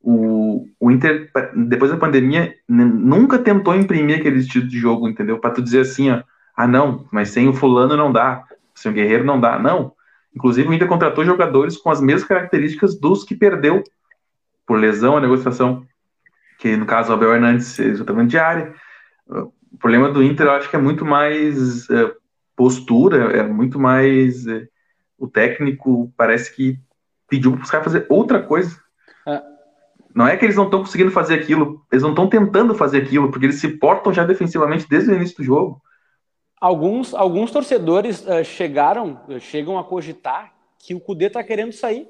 O, o Inter, depois da pandemia, nunca tentou imprimir aquele estilo de jogo, entendeu? Para tu dizer assim, ó, ah, não, mas sem o fulano não dá, sem o Guerreiro não dá. Não. Inclusive, o Inter contratou jogadores com as mesmas características dos que perdeu por lesão, a negociação, que no caso o Abel Hernandes, exatamente de área. O problema do Inter, eu acho que é muito mais é, postura, é muito mais. É, o técnico parece que pediu para os caras fazer outra coisa. É. Não é que eles não estão conseguindo fazer aquilo, eles não estão tentando fazer aquilo, porque eles se portam já defensivamente desde o início do jogo. Alguns, alguns torcedores uh, chegaram, chegam a cogitar que o Cudê está querendo sair.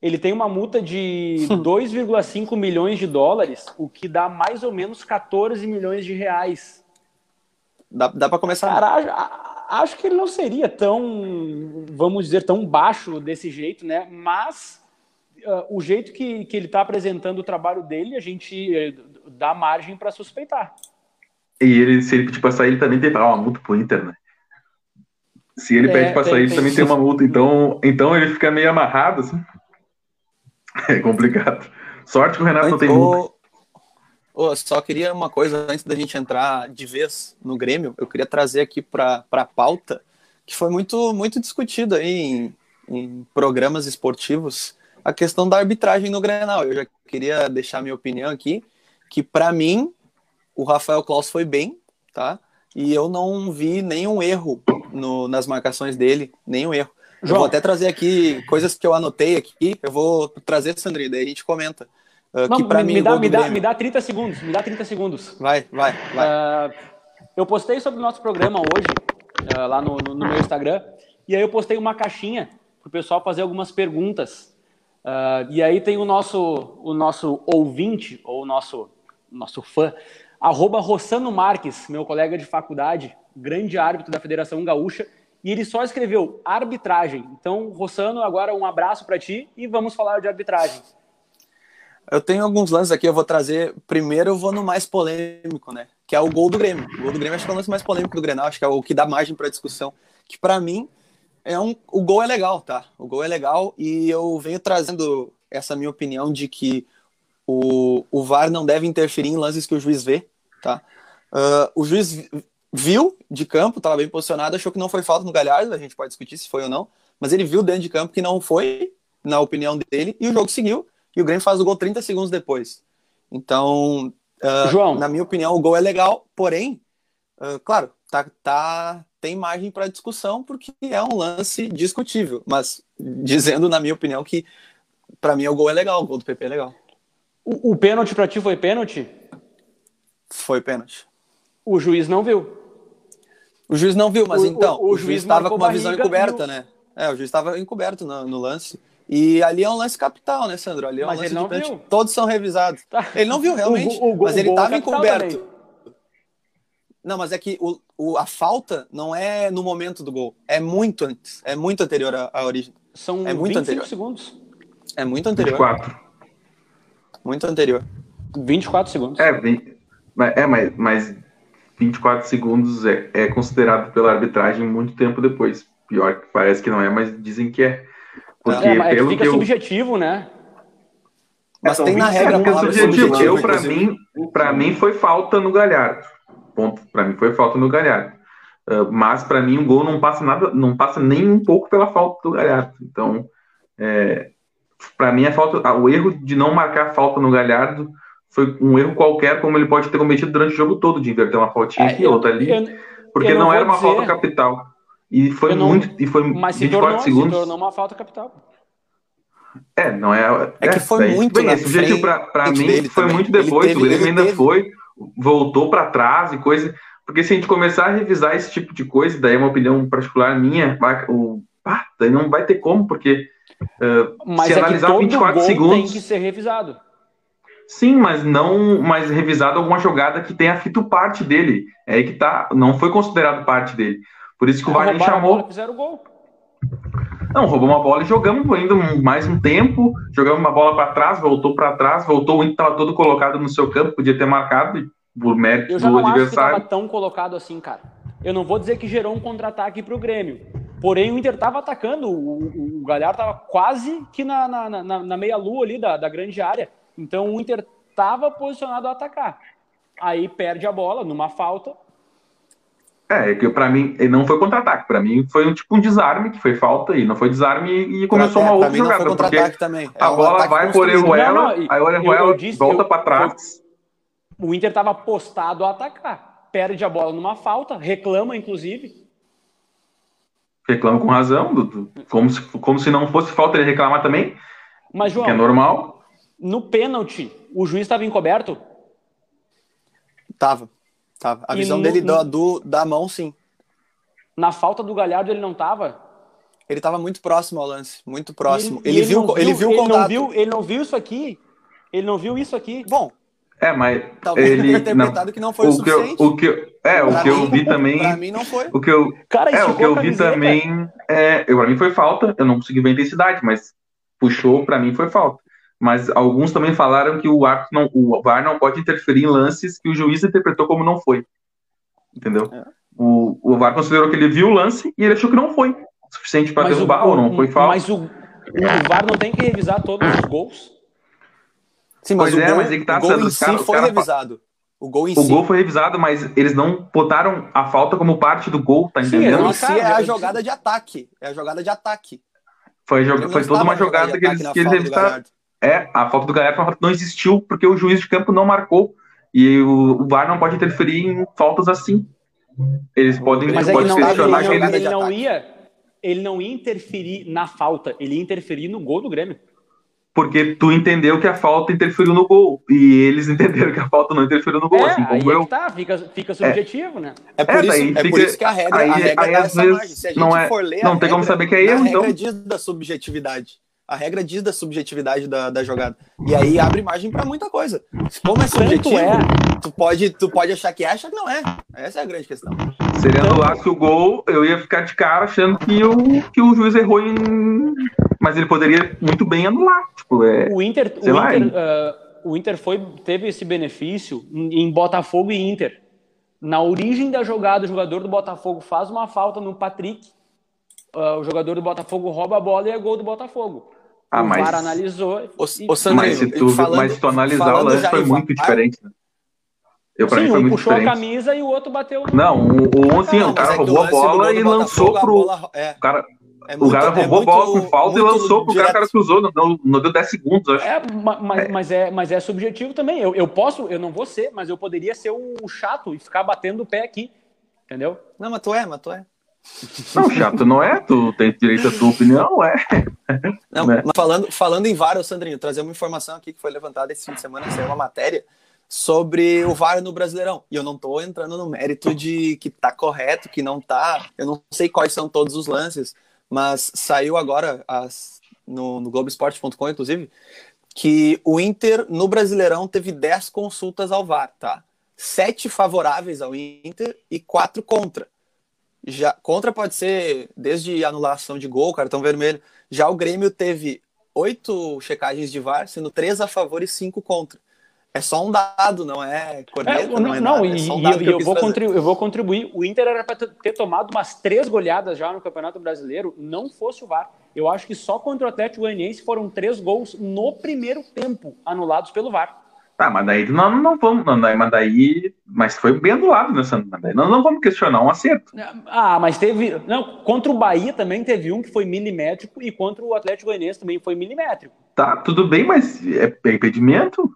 Ele tem uma multa de 2,5 milhões de dólares, o que dá mais ou menos 14 milhões de reais. Dá, dá para começar. Cara, acho que ele não seria tão, vamos dizer, tão baixo desse jeito, né? Mas uh, o jeito que, que ele está apresentando o trabalho dele, a gente uh, dá margem para suspeitar. E ele, se ele pedir para sair, ele também tem uma multa pro Inter, né? Se ele é, pede para sair, ele também tem uma multa. Então, então ele fica meio amarrado, assim. É complicado. Sorte que o Renato não tem multa. Oh, só queria uma coisa antes da gente entrar de vez no Grêmio, eu queria trazer aqui para a pauta, que foi muito, muito discutido aí em, em, programas esportivos, a questão da arbitragem no Grenal. Eu já queria deixar minha opinião aqui, que para mim o Rafael Klaus foi bem, tá? E eu não vi nenhum erro no, nas marcações dele, nenhum erro. João. Eu vou até trazer aqui coisas que eu anotei aqui, eu vou trazer, Sandrinho, daí a gente comenta. Uh, Não, que para mim, me dá, me, dá, me dá 30 segundos, me dá 30 segundos. Vai, vai, vai. Uh, eu postei sobre o nosso programa hoje, uh, lá no, no, no, meu Instagram, e aí eu postei uma caixinha para o pessoal fazer algumas perguntas. e aí tem o nosso, o nosso ouvinte, ou o nosso, nosso fã, arroba Rossano Marques, meu colega de faculdade, grande árbitro da Federação Gaúcha, e ele só escreveu arbitragem. Então, Rossano, agora um abraço para ti e vamos falar de arbitragem. Eu tenho alguns lances aqui, eu vou trazer. Primeiro, eu vou no mais polêmico, né? Que é o gol do Grêmio. O gol do Grêmio acho que é o lance mais polêmico do Grenal, acho que é o que dá margem para discussão. Que para mim, é um, o gol é legal, tá? O gol é legal e eu venho trazendo essa minha opinião de que o, o VAR não deve interferir em lances que o juiz vê, tá? Uh, o juiz viu de campo, estava bem posicionado, achou que não foi falta no Galhardo, a gente pode discutir se foi ou não, mas ele viu dentro de campo que não foi, na opinião dele, e o jogo seguiu e o Grêmio faz o gol 30 segundos depois. Então, uh, João. na minha opinião, o gol é legal, porém, uh, claro, tá, tá, tem margem para discussão porque é um lance discutível, mas dizendo, na minha opinião, que para mim o gol é legal, o gol do PP é legal. O, o pênalti para ti foi pênalti? Foi pênalti. O juiz não viu. O juiz não viu, mas o, então, o, o, juiz estava com uma visão encoberta, né? É, o juiz estava encoberto no, no lance. E ali é um lance capital, né, Sandro? Ali é um mas lance ele não viu. Todos são revisados. Tá. Ele não viu, realmente. O, o, mas ele estava é encoberto. Também. Não, mas é que o, o, a falta não é no momento do gol. É muito antes. É muito anterior à, à origem. São é muito 25 anterior. segundos. É muito anterior. 24. Muito anterior. 24 segundos. É, é mas, mas 24 segundos é, é considerado pela arbitragem muito tempo depois. Pior que parece que não é, mas dizem que é. Porque é, mas pelo fica eu... subjetivo, né? Mas é, tem na regra fica subjetivo. Eu, para mim, para mim foi falta no Galhardo. Ponto. Para mim foi falta no Galhardo. Uh, mas para mim o gol não passa nada, não passa nem um pouco pela falta do Galhardo. Então, é, para mim a falta, o erro de não marcar falta no Galhardo foi um erro qualquer, como ele pode ter cometido durante o jogo todo, de inverter uma faltinha é, aqui, eu, outra ali, eu, porque eu não, não era uma dizer... falta capital. E foi não, muito. E foi mas se 24 tornou, segundos. se tornou uma falta capital. É, não é. É, é que foi daí, muito. Bem, esse objetivo para mim foi também. muito depois. Teve, o Grêmio ainda teve... foi, voltou para trás e coisa. Porque se a gente começar a revisar esse tipo de coisa, daí é uma opinião particular minha, vai, o, ah, daí não vai ter como, porque uh, mas se é analisar 24 segundos. tem que ser revisado. Sim, mas não, mas revisado alguma jogada que tenha feito parte dele. É aí que tá, não foi considerado parte dele. Por isso que o VAR chamou. Fizeram gol. Não, roubou uma bola e jogamos ainda mais um tempo, jogamos uma bola para trás, voltou para trás, voltou, o Inter estava todo colocado no seu campo, podia ter marcado por mérito Eu do não adversário. acho que tão colocado assim, cara. Eu não vou dizer que gerou um contra-ataque para o Grêmio, porém o Inter estava atacando, o, o, o Galhardo estava quase que na, na, na, na meia-lua ali da, da grande área, então o Inter estava posicionado a atacar. Aí perde a bola numa falta, é, que para mim não foi contra-ataque, para mim foi um tipo um desarme, que foi falta e não foi desarme e começou pra, uma outra jogada. Não foi porque também. É a um bola vai por Eruela, aí o Eruela volta para trás. o Inter estava postado a atacar, perde a bola numa falta, reclama inclusive. Reclama com razão, como se, como se não fosse falta ele reclamar também. Mas João, que é normal. No pênalti, o juiz estava encoberto? Tava. Tava. A visão no, dele no... Do, da mão, sim. Na falta do Galhardo, ele não tava? Ele estava muito próximo ao lance, muito próximo. Ele, ele, ele, viu, viu, ele viu o contato. Não viu, ele não viu isso aqui. Ele não viu isso aqui. Bom. É, mas talvez ele interpretado não, que não foi o, o suficiente. Que eu, o que eu, é, o que mim, eu vi também. Pra mim não foi. O que eu, Cara, é, o que eu vi também. É, eu, pra mim foi falta. Eu não consegui ver a intensidade, mas puxou, pra mim foi falta mas alguns também falaram que o, não, o VAR não pode interferir em lances que o juiz interpretou como não foi. Entendeu? É. O, o VAR considerou que ele viu o lance e ele achou que não foi suficiente para derrubar o, ou não foi falta. Mas o, o VAR não tem que revisar todos os gols? Sim, mas pois o é, gol, mas é que tá o gol em si cara, foi cara, revisado. O gol em o si. gol foi revisado, mas eles não botaram a falta como parte do gol, tá entendendo? Sim, o gol em si é a jogada de ataque. É a jogada de ataque. Foi, foi toda uma jogada que eles, que eles revistaram. É, a falta do Galhardo não existiu porque o juiz de campo não marcou. E o, o VAR não pode interferir em faltas assim. Eles podem, Mas pode é que não, ele, ele, ele não ia, ele não ia interferir na falta, ele ia interferir no gol do Grêmio. Porque tu entendeu que a falta interferiu no gol. E eles entenderam que a falta não interferiu no gol. É, assim como eu. tá, fica, fica subjetivo, é. né? É por, é, isso, é fica, por isso que a regra, aí, a regra aí, essa margem. Se a gente não é, for ler, não tem regra, como saber que é erro, então. A regra diz da subjetividade. A regra diz da subjetividade da, da jogada. E aí abre margem para muita coisa. Como é subjetivo, é. Tu, pode, tu pode achar que é, achar que não é. Essa é a grande questão. Seria anulasse o gol, eu ia ficar de cara achando que o, que o juiz errou em. Mas ele poderia muito bem anular. Tipo, é, o Inter, o, lá, Inter uh, o Inter foi, teve esse benefício em Botafogo e Inter. Na origem da jogada, o jogador do Botafogo faz uma falta no Patrick. Uh, o jogador do Botafogo rouba a bola e é gol do Botafogo. Ah, o mas... VAR analisou. O, o Sandro, mas, se tu, falando, mas se tu analisar o lance, foi muito diferente. Né? Eu, Sim, mim foi um muito puxou diferente. a camisa e o outro bateu. Não, o, o, assim, não, o cara é roubou a bola e lançou pro. Bola, é. O cara, é muito, o cara roubou a bola com falta e lançou pro cara, o cara cruzou, não, não, não deu 10 segundos, acho. É, mas, é. Mas, é, mas é subjetivo também. Eu, eu posso, eu não vou ser, mas eu poderia ser o chato e ficar batendo o pé aqui. Entendeu? Não, mas tu é, mas tu é. Não, chato não é, tu tem direito à tua opinião, é. Não, né? falando, falando em VAR, Sandrinho, trazer uma informação aqui que foi levantada esse fim de semana, saiu uma matéria sobre o VAR no Brasileirão. E eu não estou entrando no mérito de que tá correto, que não tá. Eu não sei quais são todos os lances, mas saiu agora as, no, no Globoesporte.com, inclusive, que o Inter no Brasileirão teve 10 consultas ao VAR, tá? Sete favoráveis ao Inter e quatro contra. Já, contra pode ser desde anulação de gol, cartão vermelho. Já o Grêmio teve oito checagens de VAR, sendo três a favor e cinco contra. É só um dado, não é corneta, é, não, não, é não, nada, é e, um e eu, eu, vou contribuir, eu vou contribuir. O Inter era para ter tomado umas três goleadas já no Campeonato Brasileiro, não fosse o VAR. Eu acho que só contra o Atlético Goianiense foram três gols no primeiro tempo anulados pelo VAR. Tá, mas daí não, não vamos, não, mas daí, mas foi bem do lado, né, Sandro? Mas daí não, não vamos questionar um acerto. Ah, mas teve, não, contra o Bahia também teve um que foi milimétrico e contra o Atlético Goianiense também foi milimétrico. Tá, tudo bem, mas é, é impedimento?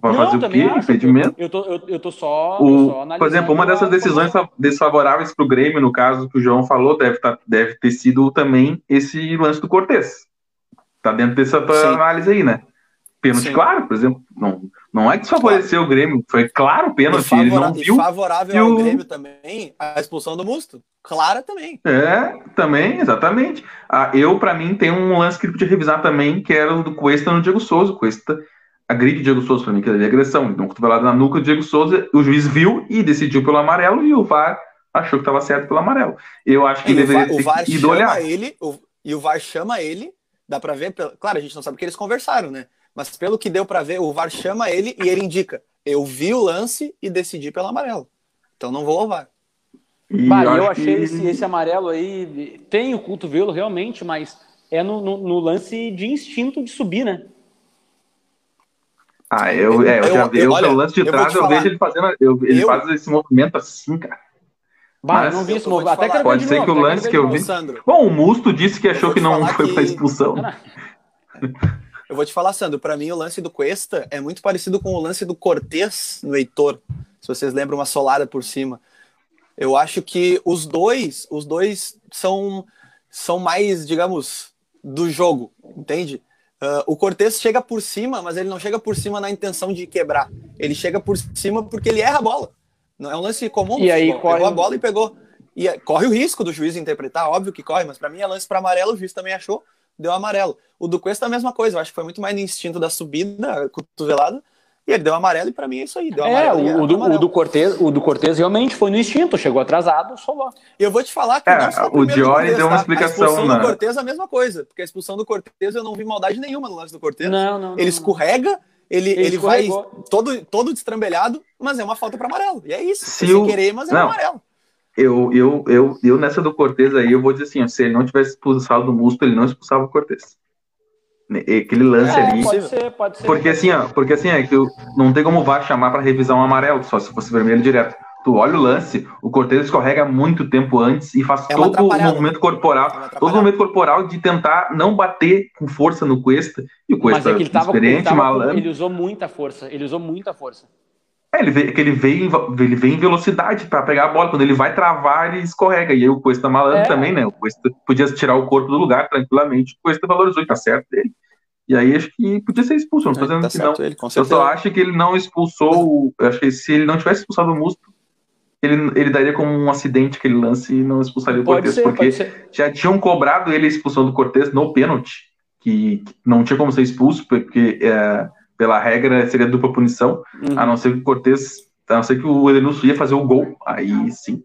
Vai fazer o quê? Acho, impedimento? Eu, eu, tô, eu, eu tô só, o, só Por exemplo, uma dessas decisões desfavoráveis para o Grêmio, no caso que o João falou, deve, tá, deve ter sido também esse lance do Cortez. Tá dentro dessa tua análise aí, né? Pênalti Sim. claro, por exemplo. Não, não é que desfavoreceu claro. o Grêmio, foi claro o pênalti. Ele não viu. favorável ao o... Grêmio também, a expulsão do Musto. Clara também. É, também, exatamente. Ah, eu, para mim, tem um lance que ele podia revisar também, que era o do Cuesta no Diego Souza. O Cuesta agride o Diego Souza para mim, que é agressão. Então, cotovelada na nuca do Diego Souza, o juiz viu e decidiu pelo amarelo, e o VAR achou que estava certo pelo amarelo. Eu acho que e deveria o VAR, ter o VAR ido olhar. Ele, o, e o VAR chama ele, dá para ver, claro, a gente não sabe que eles conversaram, né? Mas pelo que deu para ver, o VAR chama ele e ele indica: eu vi o lance e decidi pelo amarelo. Então não vou ao VAR. Bah, eu, eu achei que... esse, esse, amarelo aí, tem o cotovelo realmente, mas é no, no, no, lance de instinto de subir, né? Ah, eu, é, eu, eu já vi o lance de trás, eu, vejo ele fazendo, eu, ele faz esse movimento assim, cara. Bah, eu não vi esse movimento. Até que Pode ser novo, que o lance que eu vi. Bom, o Musto disse que achou que não foi que... para expulsão. Eu vou te falar, Sandro, para mim o lance do Cuesta é muito parecido com o lance do Cortez no Heitor. Se vocês lembram uma solada por cima. Eu acho que os dois, os dois são são mais, digamos, do jogo, entende? Uh, o Cortez chega por cima, mas ele não chega por cima na intenção de quebrar. Ele chega por cima porque ele erra a bola. Não é um lance comum. E aí corre... pegou a bola e pegou. E é, corre o risco do juiz interpretar, óbvio que corre, mas para mim é lance para amarelo, o juiz também achou deu amarelo. O do Cuesta é a mesma coisa, eu acho que foi muito mais no instinto da subida, cotovelada, e ele deu amarelo e para mim é isso aí. Deu é, o, o, do, o, do Cortez, o do Cortez realmente foi no instinto, chegou atrasado, solou. E eu vou te falar que é, o Diori deu uma tá? explicação. A expulsão né? do Cortez é a mesma coisa, porque a expulsão do Cortez eu não vi maldade nenhuma no lance do Cortez. Não, não, ele escorrega, ele, ele, ele vai todo, todo destrambelhado, mas é uma falta para amarelo. E é isso. Se sem o... querer, mas é não. amarelo eu, eu, eu, eu nessa do Cortez aí, eu vou dizer assim, se ele não tivesse expulsado o Musto, ele não expulsava o Cortez. Aquele lance é, ali. Pode ser, pode ser. Porque assim, ó, porque assim, é que eu, não tem como o VAR chamar para revisar um amarelo, só se fosse vermelho direto. Tu olha o lance, o Cortez escorrega muito tempo antes e faz é todo o movimento corporal, é todo o movimento corporal de tentar não bater com força no Cuesta. E o Cuesta, Mas é que ele tava, experiente, ele, tava, malandro, ele usou muita força, ele usou muita força. É, ele vem, que ele vem, ele vem em velocidade para pegar a bola. Quando ele vai travar, ele escorrega. E aí o Cuesta malandro é. também, né? O Cuesta podia tirar o corpo do lugar tranquilamente. O Cuesta valorizou tá certo dele. E aí acho que podia ser expulso. Não tô dizendo tá que não. Ele, eu só acho que ele não expulsou. Eu acho que se ele não tivesse expulsado o Musto, ele, ele daria como um acidente aquele lance e não expulsaria o Cortez. Porque já tinham cobrado ele a expulsão do Cortez no pênalti, que não tinha como ser expulso, porque. É, pela regra, seria dupla punição, uhum. a não ser que o Cortez, a não ser que o Edenilson ia fazer o gol, aí sim.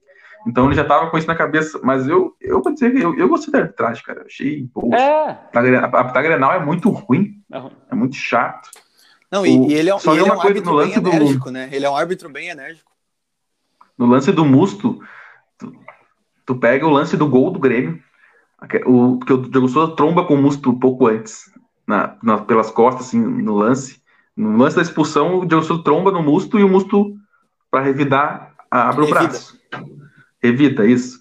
Então ele já tava com isso na cabeça, mas eu, eu vou dizer que eu, eu gostei da arbitragem, cara. Eu achei. Poxa, é. A, a, a Grenal é muito ruim, é, ruim. é muito chato. Não, e, o, e ele é, e ele é um árbitro bem enérgico, do, né? Ele é um árbitro bem enérgico. No lance do Musto, tu, tu pega o lance do gol do Grêmio, o, que o Diego Souza tromba com o Musto um pouco antes, na, na, pelas costas, assim, no lance. No lance da expulsão, o Diego tromba no Musto e o Musto, para revidar, abre Revida. o braço. Revida, isso.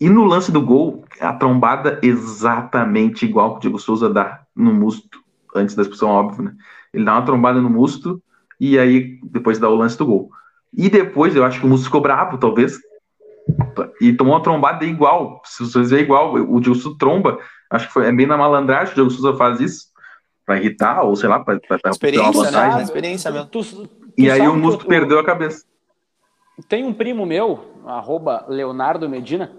E no lance do gol, a trombada exatamente igual que o Diego Souza dá no Musto, antes da expulsão, óbvio, né? Ele dá uma trombada no Musto e aí depois dá o lance do gol. E depois, eu acho que o Musto ficou bravo, talvez, e tomou uma trombada igual. Se vocês verem igual, o Diego Souza tromba, acho que foi, é bem na malandragem, o Diego Souza faz isso para irritar, ou sei lá, para experiência, né? Experiência mesmo. Tu, tu e aí o Musto perdeu a cabeça. Tem um primo meu, arroba Leonardo Medina,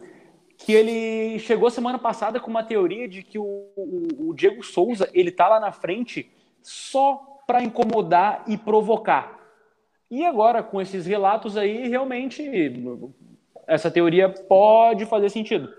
que ele chegou semana passada com uma teoria de que o, o, o Diego Souza ele tá lá na frente só para incomodar e provocar. E agora, com esses relatos aí, realmente essa teoria pode fazer sentido.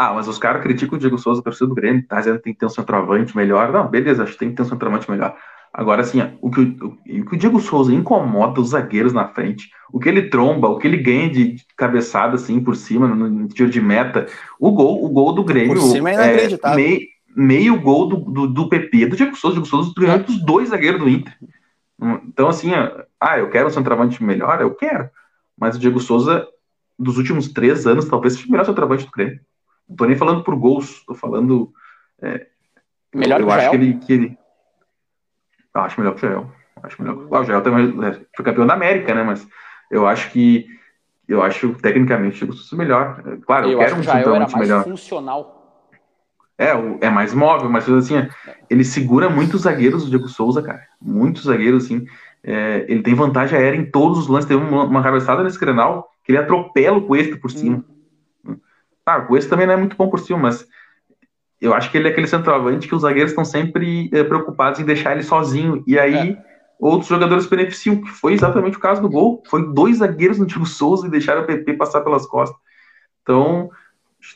Ah, mas os caras criticam o Diego Souza, torcedor do Grêmio, tá dizendo que tem que ter um centroavante melhor. Não, beleza, acho que tem que ter um centroavante melhor. Agora, assim, o que o, o, que o Diego Souza incomoda os zagueiros na frente, o que ele tromba, o que ele ganha de cabeçada, assim, por cima, no, no tiro de meta, o gol, o gol do Grêmio. Por cima é inacreditável. É, meio, meio gol do, do, do PP do Diego Souza. O Diego Souza ganhou dos dois zagueiros do Inter. Então, assim, ah, eu quero um centroavante melhor? Eu quero. Mas o Diego Souza, dos últimos três anos, talvez seja o melhor centroavante do Grêmio. Não tô nem falando por gols, tô falando. É, melhor eu, eu acho que ele, que ele. Eu acho melhor que o Jael. Acho melhor. Ah, o Jael também é, foi campeão da América, né? Mas eu acho que. Eu acho tecnicamente o melhor. É, claro, eu, eu quero um centroavante melhor. funcional. É, é mais móvel, mas assim, ele segura muitos zagueiros, o Diego Souza, cara. Muitos zagueiros, assim. É, ele tem vantagem aérea em todos os lances. Teve uma, uma cabeçada nesse grenal que ele atropela o Cuesta por cima. Hum. Ah, o esse também não é muito bom por cima, mas eu acho que ele é aquele centroavante que os zagueiros estão sempre é, preocupados em deixar ele sozinho. E aí é. outros jogadores beneficiam, que foi exatamente o caso do gol. Foi dois zagueiros no Tio Souza e deixaram o PP passar pelas costas. Então,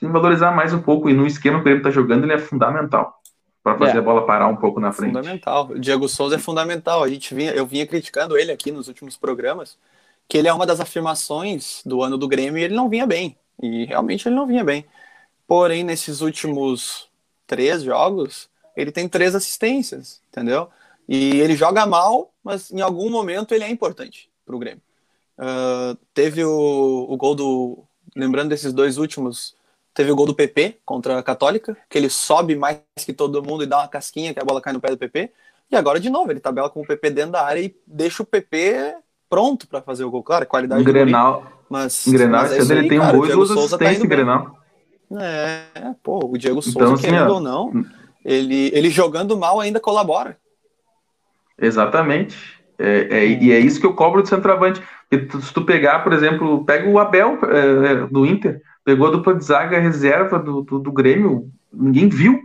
tem que valorizar mais um pouco. E no esquema que ele está jogando, ele é fundamental para fazer é. a bola parar um pouco na frente. Fundamental. O Diego Souza é fundamental. A gente vinha, eu vinha criticando ele aqui nos últimos programas, que ele é uma das afirmações do ano do Grêmio e ele não vinha bem. E realmente ele não vinha bem. Porém, nesses últimos três jogos, ele tem três assistências, entendeu? E ele joga mal, mas em algum momento ele é importante para o Grêmio. Uh, teve o, o gol do. Lembrando desses dois últimos, teve o gol do PP contra a Católica, que ele sobe mais que todo mundo e dá uma casquinha que a bola cai no pé do PP. E agora, de novo, ele tabela com o PP dentro da área e deixa o PP pronto para fazer o gol. Claro, qualidade Grenal. Mas, Grenal, mas é ele tem um gol e duas assistências tá em Grenal. É, pô, o Diego Souza, então, assim, querendo ó, ou não, ele, ele jogando mal ainda colabora. Exatamente. É, é, e é isso que eu cobro do centroavante. se tu pegar, por exemplo, pega o Abel é, é, do Inter, pegou a dupla de zaga reserva do, do, do Grêmio, ninguém viu.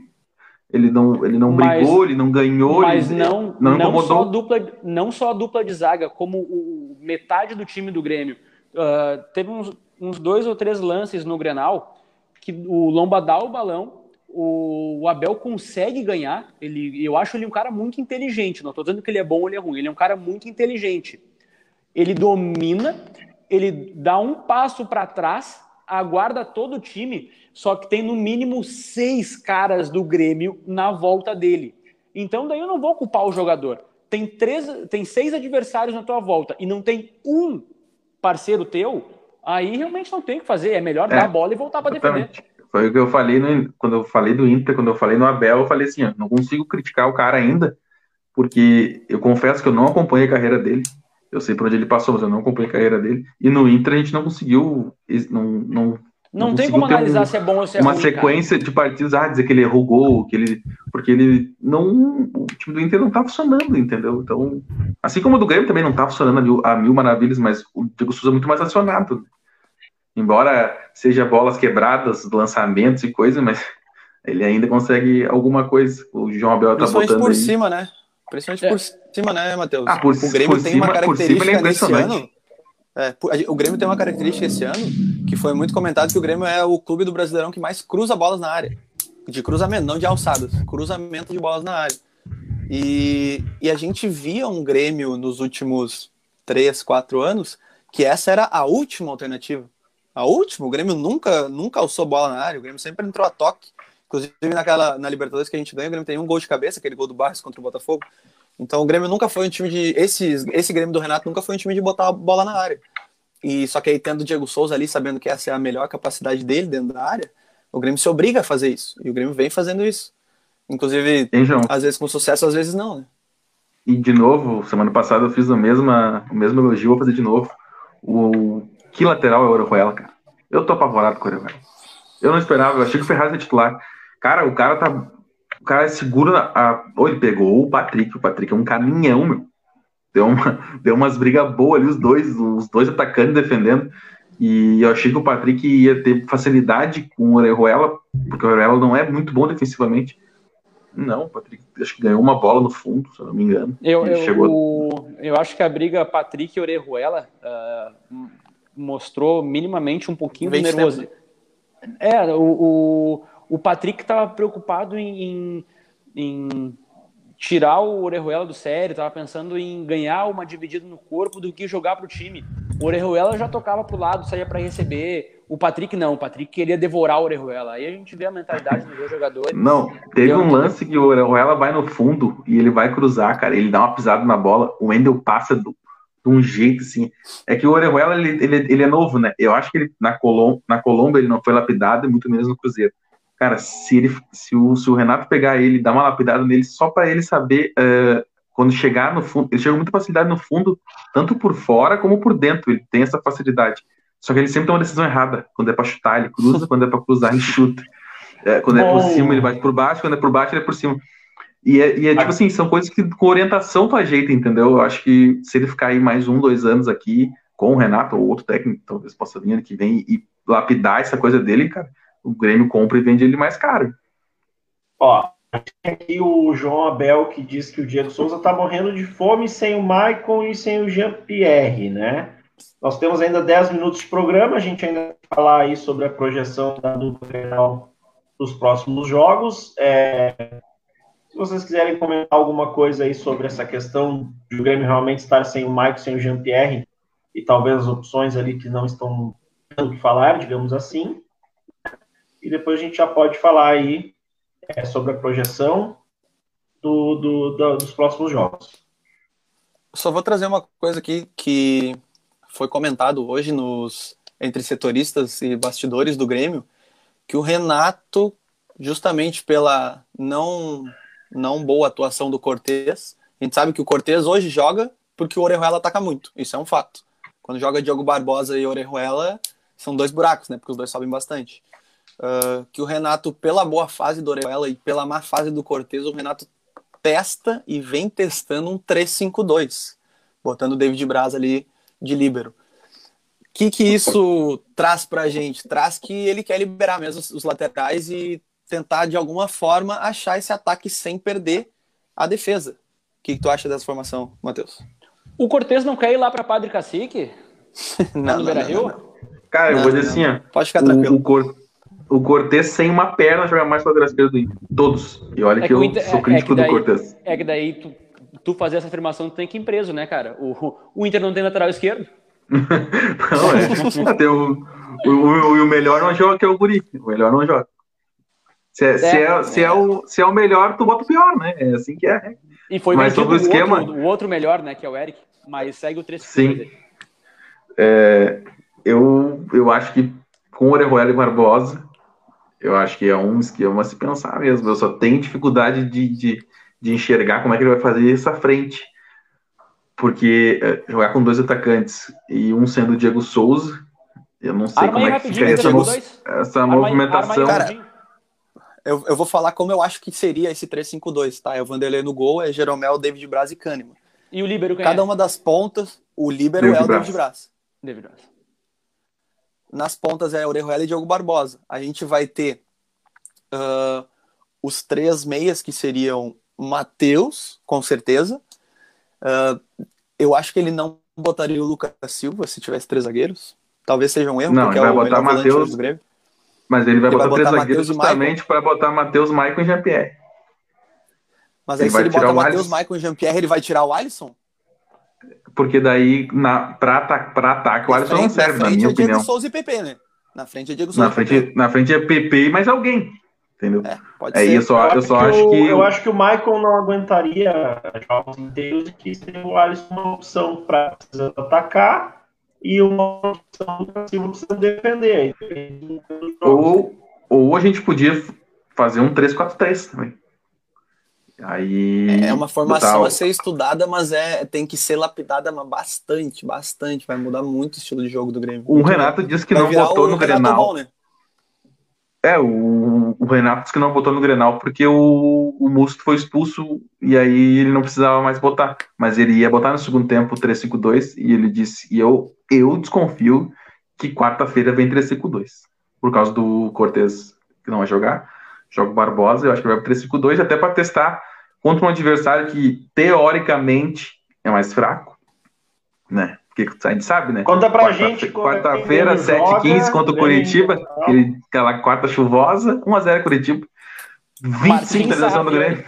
Ele não, ele não mas, brigou, ele não ganhou, mas ele não, não, não só dupla, não só a dupla de zaga, como o, metade do time do Grêmio. Uh, teve uns, uns dois ou três lances no Grenal que o Lomba dá o balão, o, o Abel consegue ganhar. Ele, eu acho ele um cara muito inteligente. Não estou dizendo que ele é bom ou ele é ruim. Ele é um cara muito inteligente. Ele domina, ele dá um passo para trás, aguarda todo o time, só que tem no mínimo seis caras do Grêmio na volta dele. Então daí eu não vou culpar o jogador. Tem três, tem seis adversários na tua volta e não tem um parceiro teu aí realmente não tem o que fazer. É melhor é, dar a bola e voltar para defender. Foi o que eu falei no, quando eu falei do Inter, quando eu falei no Abel, eu falei assim, ó, não consigo criticar o cara ainda, porque eu confesso que eu não acompanhei a carreira dele. Eu sei por onde ele passou, mas eu não acompanhei a carreira dele. E no Inter a gente não conseguiu, não, não não, não tem como analisar um, se é bom ou se é uma ruim. Uma sequência cara. de partidos, ah, dizer que ele errou gol, que ele. Porque ele não. O time do Inter não tá funcionando, entendeu? Então. Assim como o do Grêmio também não tá funcionando a mil, a mil maravilhas, mas o Diego Souza é muito mais acionado. Embora seja bolas quebradas, lançamentos e coisa, mas ele ainda consegue alguma coisa. O João Abel tá botando por aí. cima, né? Principalmente é. por cima, né, Matheus? Ah, por, o Grêmio tem cima, uma característica é nesse ano. É, o Grêmio tem uma característica esse ano que foi muito comentado que o Grêmio é o clube do Brasileirão que mais cruza bolas na área. De cruzamento, não de alçadas. Cruzamento de bolas na área. E, e a gente via um Grêmio nos últimos três, quatro anos que essa era a última alternativa a última, o Grêmio nunca, nunca alçou bola na área, o Grêmio sempre entrou a toque. Inclusive naquela, na Libertadores que a gente ganha, o Grêmio tem um gol de cabeça, aquele gol do Barros contra o Botafogo. Então o Grêmio nunca foi um time de. Esse, esse Grêmio do Renato nunca foi um time de botar a bola na área. E só que aí tendo o Diego Souza ali, sabendo que essa é a melhor capacidade dele dentro da área, o Grêmio se obriga a fazer isso. E o Grêmio vem fazendo isso. Inclusive, às vezes com sucesso, às vezes não, né? E de novo, semana passada eu fiz a mesma, o mesmo elogio, vou fazer de novo. O que lateral é o Orejuela, cara? Eu tô apavorado com o Orejuela. Eu não esperava, eu achei que o Ferraz ia titular. Cara, o cara tá. O cara é seguro. Na, a, ou ele pegou o Patrick. O Patrick é um caminhão, meu. Deu, uma, deu umas brigas boas ali, os dois, os dois atacando e defendendo. E eu achei que o Patrick ia ter facilidade com o Orejuela, porque o Orejuela não é muito bom defensivamente. Não, o Patrick acho que ganhou uma bola no fundo, se eu não me engano. Eu, eu, chegou... eu acho que a briga Patrick e Orejuela uh, mostrou minimamente um pouquinho de nervoso. É, o, o, o Patrick estava preocupado em, em, tirar o Orejuela do sério, estava pensando em ganhar uma dividida no corpo do que jogar para o time. O Orejuela já tocava para o lado, saía para receber. O Patrick não, o Patrick queria devorar o Orejuela. Aí a gente vê a mentalidade dos dois jogadores. Não, teve um lance que o Orejuela vai no fundo e ele vai cruzar, cara. Ele dá uma pisada na bola, o Wendel passa do, de um jeito assim. É que o Orejuela, ele, ele, ele é novo, né? Eu acho que ele, na, Colom, na Colômbia ele não foi lapidado, muito menos no Cruzeiro. Cara, se, ele, se, o, se o Renato pegar ele dar uma lapidada nele só para ele saber uh, quando chegar no fundo, ele chega com muita facilidade no fundo, tanto por fora como por dentro, ele tem essa facilidade. Só que ele sempre tem uma decisão errada. Quando é para chutar, ele cruza, quando é para cruzar, ele chuta. É, quando Bom. é por cima, ele vai por baixo, quando é por baixo, ele é por cima. E é, e é tipo assim, são coisas que com orientação tu ajeita, entendeu? Eu acho que se ele ficar aí mais um, dois anos aqui com o Renato ou outro técnico, talvez possa vir ano que vem e lapidar essa coisa dele, cara, o Grêmio compra e vende ele mais caro. Ó, aqui o João Abel que diz que o Diego Souza tá morrendo de fome sem o Maicon e sem o Jean-Pierre, né? Nós temos ainda 10 minutos de programa, a gente ainda vai falar aí sobre a projeção da dupla dos próximos jogos. É, se vocês quiserem comentar alguma coisa aí sobre essa questão de o Grêmio realmente estar sem o Maicon, sem o Jean-Pierre, e talvez as opções ali que não estão dando o que falar, digamos assim. E depois a gente já pode falar aí é, sobre a projeção do, do, do, dos próximos jogos. Só vou trazer uma coisa aqui que foi comentado hoje nos entre setoristas e bastidores do Grêmio, que o Renato, justamente pela não não boa atuação do Cortez, a gente sabe que o Cortez hoje joga porque o Orejuela ataca muito, isso é um fato. Quando joga Diogo Barbosa e Orejuela, são dois buracos, né? Porque os dois sobem bastante. Uh, que o Renato, pela boa fase do Orejuela e pela má fase do Cortez, o Renato testa e vem testando um 3-5-2, botando o David Braz ali de líbero. O que, que isso traz para a gente? Traz que ele quer liberar mesmo os laterais e tentar, de alguma forma, achar esse ataque sem perder a defesa. O que, que tu acha dessa formação, Matheus? O Cortez não quer ir lá para Padre Cacique? não, no Beira Rio? Cara, eu vou dizer assim, ó. Pode ficar tranquilo. O, o, Cor, o Cortez sem uma perna joga mais lateral esquerdo do Inter. Todos. E olha é que, eu Inter, sou crítico é daí, do Cortez. É que daí tu, tu fazer essa afirmação tu tem que ir preso, né, cara? O, o Inter não tem lateral esquerdo. não, é. Tem o, o, o, o melhor não joga, que é o Guri. O melhor não joga. Se é, é, se, é, se, é o, se é o melhor, tu bota o pior, né? É assim que é. E foi Mas sobre o esquema. Outro, o outro melhor, né? Que é o Eric. Mas segue o 3 Sim. É, eu, eu acho que com Orejuela e Barbosa, eu acho que é um esquema a se pensar mesmo. Eu só tenho dificuldade de, de, de enxergar como é que ele vai fazer essa frente. Porque é, jogar com dois atacantes e um sendo o Diego Souza, eu não sei arma como é que fica essa, essa arma movimentação. Cara, eu, eu vou falar como eu acho que seria esse 3-5-2, tá? É o Vanderlei no gol, é Jeromel, David Braz e Kahneman. E o Líbero Cada é? uma das pontas, o Líbero é o David Braz. David Braz. Nas pontas é Orejuela e Diogo Barbosa. A gente vai ter uh, os três meias que seriam Matheus, com certeza. Uh, eu acho que ele não botaria o Lucas Silva se tivesse três zagueiros. Talvez seja um erro, não, porque ele é vai é botar Matheus, Mas ele vai ele botar, vai botar três zagueiros justamente para botar Matheus, Maicon e Jean-Pierre. Mas aí ele se ele botar Matheus, Maicon e Jean-Pierre, ele vai tirar o Alisson? Porque daí, na, pra, pra ataque, o Alisson frente, não serve, na, na minha é opinião. Diego Souza e PP, né? Na frente é Diego Souza. Na frente, na frente é PP e mais alguém. Entendeu? É, pode é ser. Isso, eu, eu só acho que. Eu, eu acho que o Michael não aguentaria jogos inteiros que seria o Alisson uma opção para atacar e uma opção para precisa defender. Ou, ou a gente podia fazer um 3-4-3 também. Aí é uma formação a ser estudada, mas é tem que ser lapidada bastante, bastante. Vai mudar muito o estilo de jogo do Grêmio. O Renato disse que não botou no Grenal. Bom, né? É, o, o, Renato disse que não botou no Grenal porque o, o Musto foi expulso e aí ele não precisava mais botar. Mas ele ia botar no segundo tempo 3-5-2 e ele disse, e eu, eu desconfio que quarta-feira vem 3-5-2. Por causa do Cortez que não vai jogar. Joga o Barbosa, eu acho que vai pro 3-5-2, até para testar contra um adversário que, teoricamente, é mais fraco, né? Porque a gente sabe, né? Conta pra quarta, gente. Quarta-feira, 7h15 contra o Curitiba, aquele, aquela quarta chuvosa, 1x0 Curitiba. 25 finalização do Grêmio.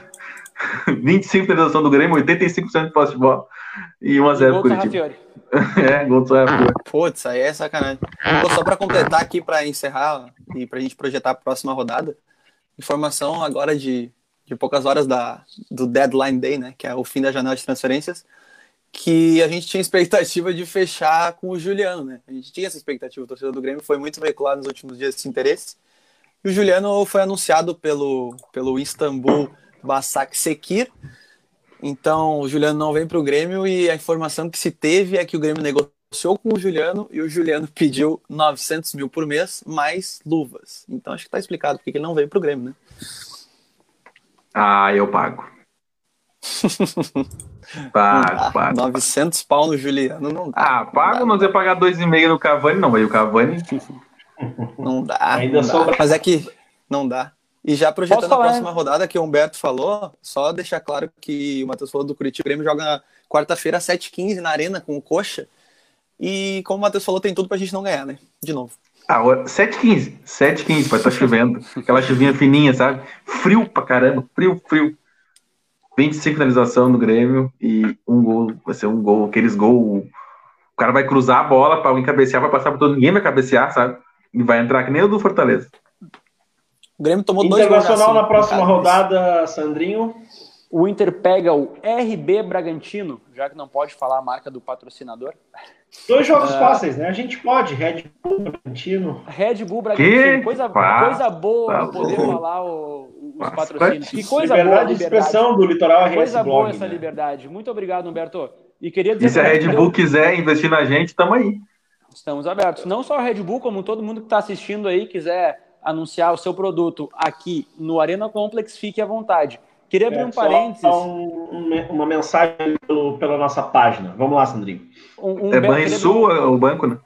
25 finalização do Grêmio, 85% de posse de bola e 1x0 Curitiba. é, gol do Sarrafiori. Putz, aí é sacanagem. só para completar aqui, para encerrar e para a gente projetar a próxima rodada, informação agora de de poucas horas da, do deadline day, né, que é o fim da janela de transferências, que a gente tinha expectativa de fechar com o Juliano, né? A gente tinha essa expectativa, o torcedor do Grêmio foi muito veiculado nos últimos dias esse interesse. E o Juliano foi anunciado pelo, pelo Istambul Basak Sekir. Então, o Juliano não vem para o Grêmio e a informação que se teve é que o Grêmio negociou com o Juliano e o Juliano pediu 900 mil por mês mais luvas. Então, acho que está explicado porque ele não veio para o Grêmio, né? Ah, eu pago. pago, ah, pago. 900 pau no Juliano não dá. Ah, pago, não ia pagar 2,5 no Cavani, não. Aí o Cavani. Não dá. Ainda não dá. Mas é que não dá. E já projetando a próxima rodada que o Humberto falou, só deixar claro que o Matheus falou do Curitiba, o Grêmio joga quarta-feira às 7h15 na Arena com o Coxa. E como o Matheus falou, tem tudo pra gente não ganhar, né? De novo. Ah, 7h15. 7h15, vai estar chovendo. Aquela chuvinha fininha, sabe? Frio pra caramba. Frio, frio. 25 finalização no Grêmio e um gol. Vai ser um gol. Aqueles gols. O cara vai cruzar a bola pra alguém cabecear, vai passar por todo ninguém vai cabecear, sabe? E vai entrar que nem o do Fortaleza. O Grêmio tomou dois Internacional na próxima rodada, Sandrinho. O Inter pega o RB Bragantino, já que não pode falar a marca do patrocinador. Dois jogos uh, fáceis, né? A gente pode, Red Bull Bragantino. Red Bull Bragantino, coisa, coisa boa tá poder bom. falar o, os patrocínios. Que coisa liberdade boa, de expressão do Litoral RS Coisa Blog, boa essa né? liberdade. Muito obrigado, Humberto. E queria dizer. E se a Red Bull deu... quiser investir na gente, estamos aí. Estamos abertos. Não só a Red Bull, como todo mundo que está assistindo aí quiser anunciar o seu produto aqui no Arena Complex, fique à vontade. Queria abrir é, um parênteses. Um, uma mensagem pelo, pela nossa página. Vamos lá, Sandrinho. Um, um é Banrisul abrir... o banco, né?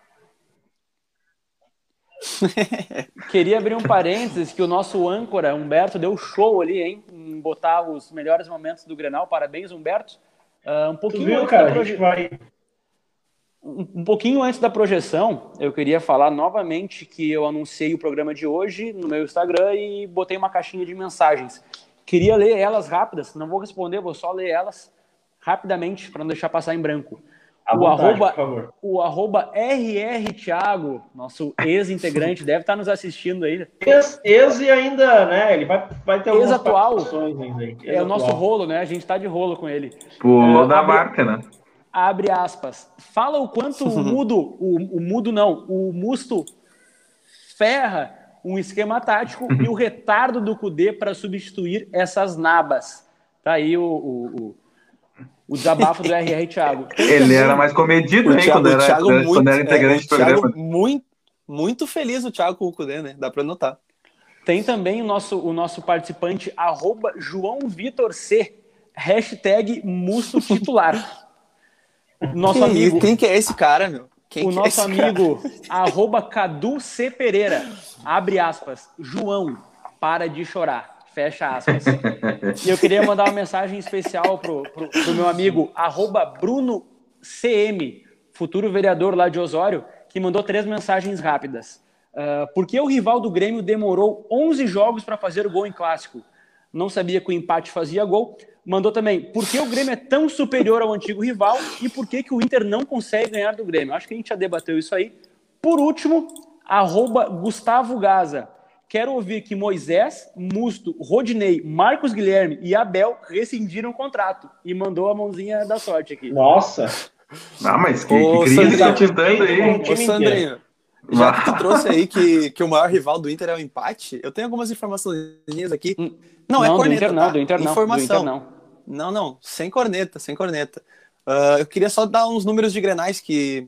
queria abrir um parênteses que o nosso âncora, Humberto, deu show ali, hein? Em botar os melhores momentos do Grenal. Parabéns, Humberto. Uh, um pouquinho viu, cara, proje... vai... um, um pouquinho antes da projeção, eu queria falar novamente que eu anunciei o programa de hoje no meu Instagram e botei uma caixinha de mensagens. Queria ler elas rápidas, não vou responder, vou só ler elas rapidamente para não deixar passar em branco. O, vontade, arroba, o arroba RR Thiago, nosso ex-integrante, deve estar nos assistindo aí. Ex, ex e ainda, né? Ele vai, vai ter algumas atual ainda. Ex é o nosso rolo, né? A gente está de rolo com ele. Pulou é, da abre, marca, né? Abre aspas. Fala o quanto o mudo, o, o mudo não, o musto ferra um esquema tático e o retardo do Cudê para substituir essas nabas. Tá aí o, o, o, o desabafo do RR Thiago. Ele era mais comedido, hein, quando, era, muito, quando era integrante é, do programa. Muito, muito feliz o Thiago com o Cudê, né? Dá para notar. Tem também o nosso, o nosso participante, arroba João Vitor C, hashtag Musto Titular. Nosso que amigo. Quem que é esse cara, meu? Quem o é nosso é amigo, arroba Cadu C. Pereira, abre aspas, João, para de chorar, fecha aspas. e eu queria mandar uma mensagem especial pro, pro, pro meu amigo, arroba futuro vereador lá de Osório, que mandou três mensagens rápidas. Uh, por que o rival do Grêmio demorou 11 jogos para fazer o gol em clássico? Não sabia que o empate fazia gol mandou também por que o Grêmio é tão superior ao antigo rival e por que, que o Inter não consegue ganhar do Grêmio. Acho que a gente já debateu isso aí. Por último, arroba Gustavo Gaza. Quero ouvir que Moisés, Musto, Rodinei, Marcos Guilherme e Abel rescindiram o contrato. E mandou a mãozinha da sorte aqui. Nossa! Ah, mas que, Ô, que crise tá te dando aí. Ô, Sandrinho, já que tu trouxe aí que, que o maior rival do Inter é o empate, eu tenho algumas informações aqui. Hum. Não, é não é corneta, do Inter não, tá? do Inter não. Informação. Do Inter não. Não, não, sem corneta, sem corneta. Uh, eu queria só dar uns números de grenais que,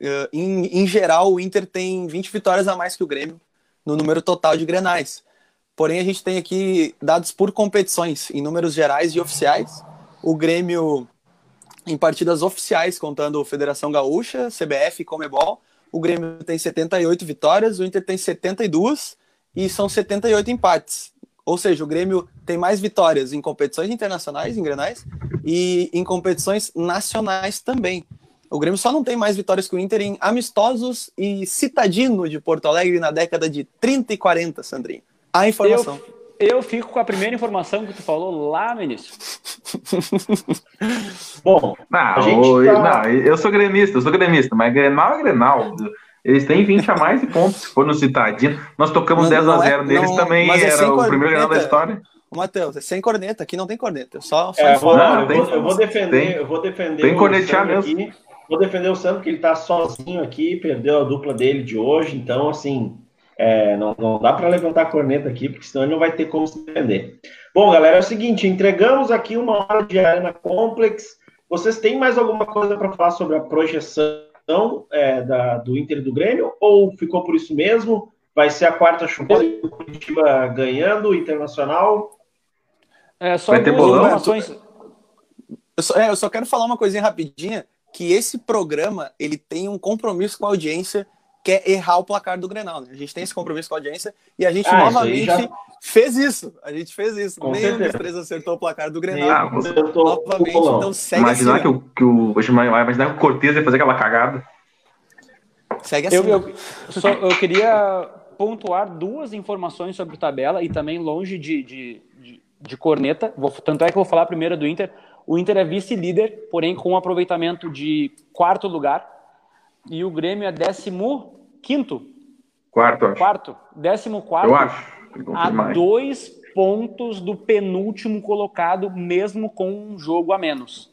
uh, em, em geral, o Inter tem 20 vitórias a mais que o Grêmio no número total de grenais. Porém, a gente tem aqui dados por competições, em números gerais e oficiais. O Grêmio, em partidas oficiais, contando Federação Gaúcha, CBF e Comebol, o Grêmio tem 78 vitórias, o Inter tem 72 e são 78 empates. Ou seja, o Grêmio tem mais vitórias em competições internacionais, em grenais, e em competições nacionais também. O Grêmio só não tem mais vitórias que o Inter em amistosos e citadino de Porto Alegre na década de 30 e 40, Sandrinho. A informação. Eu, eu fico com a primeira informação que tu falou lá no início. Bom, não, a gente tá... não, eu sou gremista, eu sou gremista, mas Grenal é Grenal. Eles têm 20 a mais de pontos, se for no Citadino. Nós tocamos não, 10 a 0 é, neles não, também, é era o primeiro ganhador da história. Matheus, é sem corneta, aqui não tem corneta. Só, só é, vou, não, eu, vou, eu, vou, defender, tem, eu vou defender tem cornetear mesmo. Aqui. Vou defender o Sandro, que ele tá sozinho aqui, perdeu a dupla dele de hoje, então, assim, é, não, não dá para levantar a corneta aqui, porque senão ele não vai ter como se defender. Bom, galera, é o seguinte, entregamos aqui uma hora de Arena Complex. Vocês têm mais alguma coisa para falar sobre a projeção é, da, do Inter e do Grêmio, ou ficou por isso mesmo? Vai ser a quarta chupada do Curitiba ganhando o Internacional? É, só Vai ter bolão? Informações... Eu só, é, eu só quero falar uma coisinha rapidinha, que esse programa ele tem um compromisso com a audiência que é errar o placar do Grenal. Né? A gente tem esse compromisso com a audiência e a gente ah, novamente já... fez isso. A gente fez isso. Com Nenhum certeza. dos três acertou o placar do Grenal. Ah, novamente, então segue Imaginar assim, que o, que o, imaginar que o Cortez ia fazer aquela cagada. Segue assim. Eu, eu, só, eu queria pontuar duas informações sobre o tabela e também longe de, de, de, de corneta. Vou, tanto é que eu vou falar primeiro do Inter. O Inter é vice-líder, porém com um aproveitamento de quarto lugar. E o Grêmio é décimo quinto. Quarto, acho. Quarto. Décimo quarto. Eu acho. A dois pontos do penúltimo colocado, mesmo com um jogo a menos.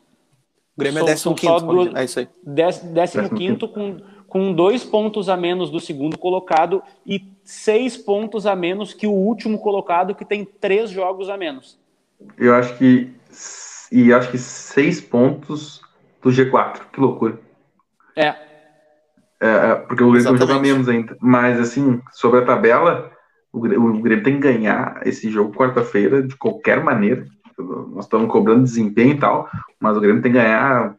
O Grêmio é décimo quinto. Duas, é isso aí. Décimo, décimo quinto com, com dois pontos a menos do segundo colocado e seis pontos a menos que o último colocado, que tem três jogos a menos. Eu acho que e acho que seis pontos do G4. Que loucura. É. é, é porque o Grêmio joga menos ainda. Mas, assim, sobre a tabela, o Grêmio tem que ganhar esse jogo quarta-feira de qualquer maneira. Nós estamos cobrando desempenho e tal, mas o Grêmio tem que ganhar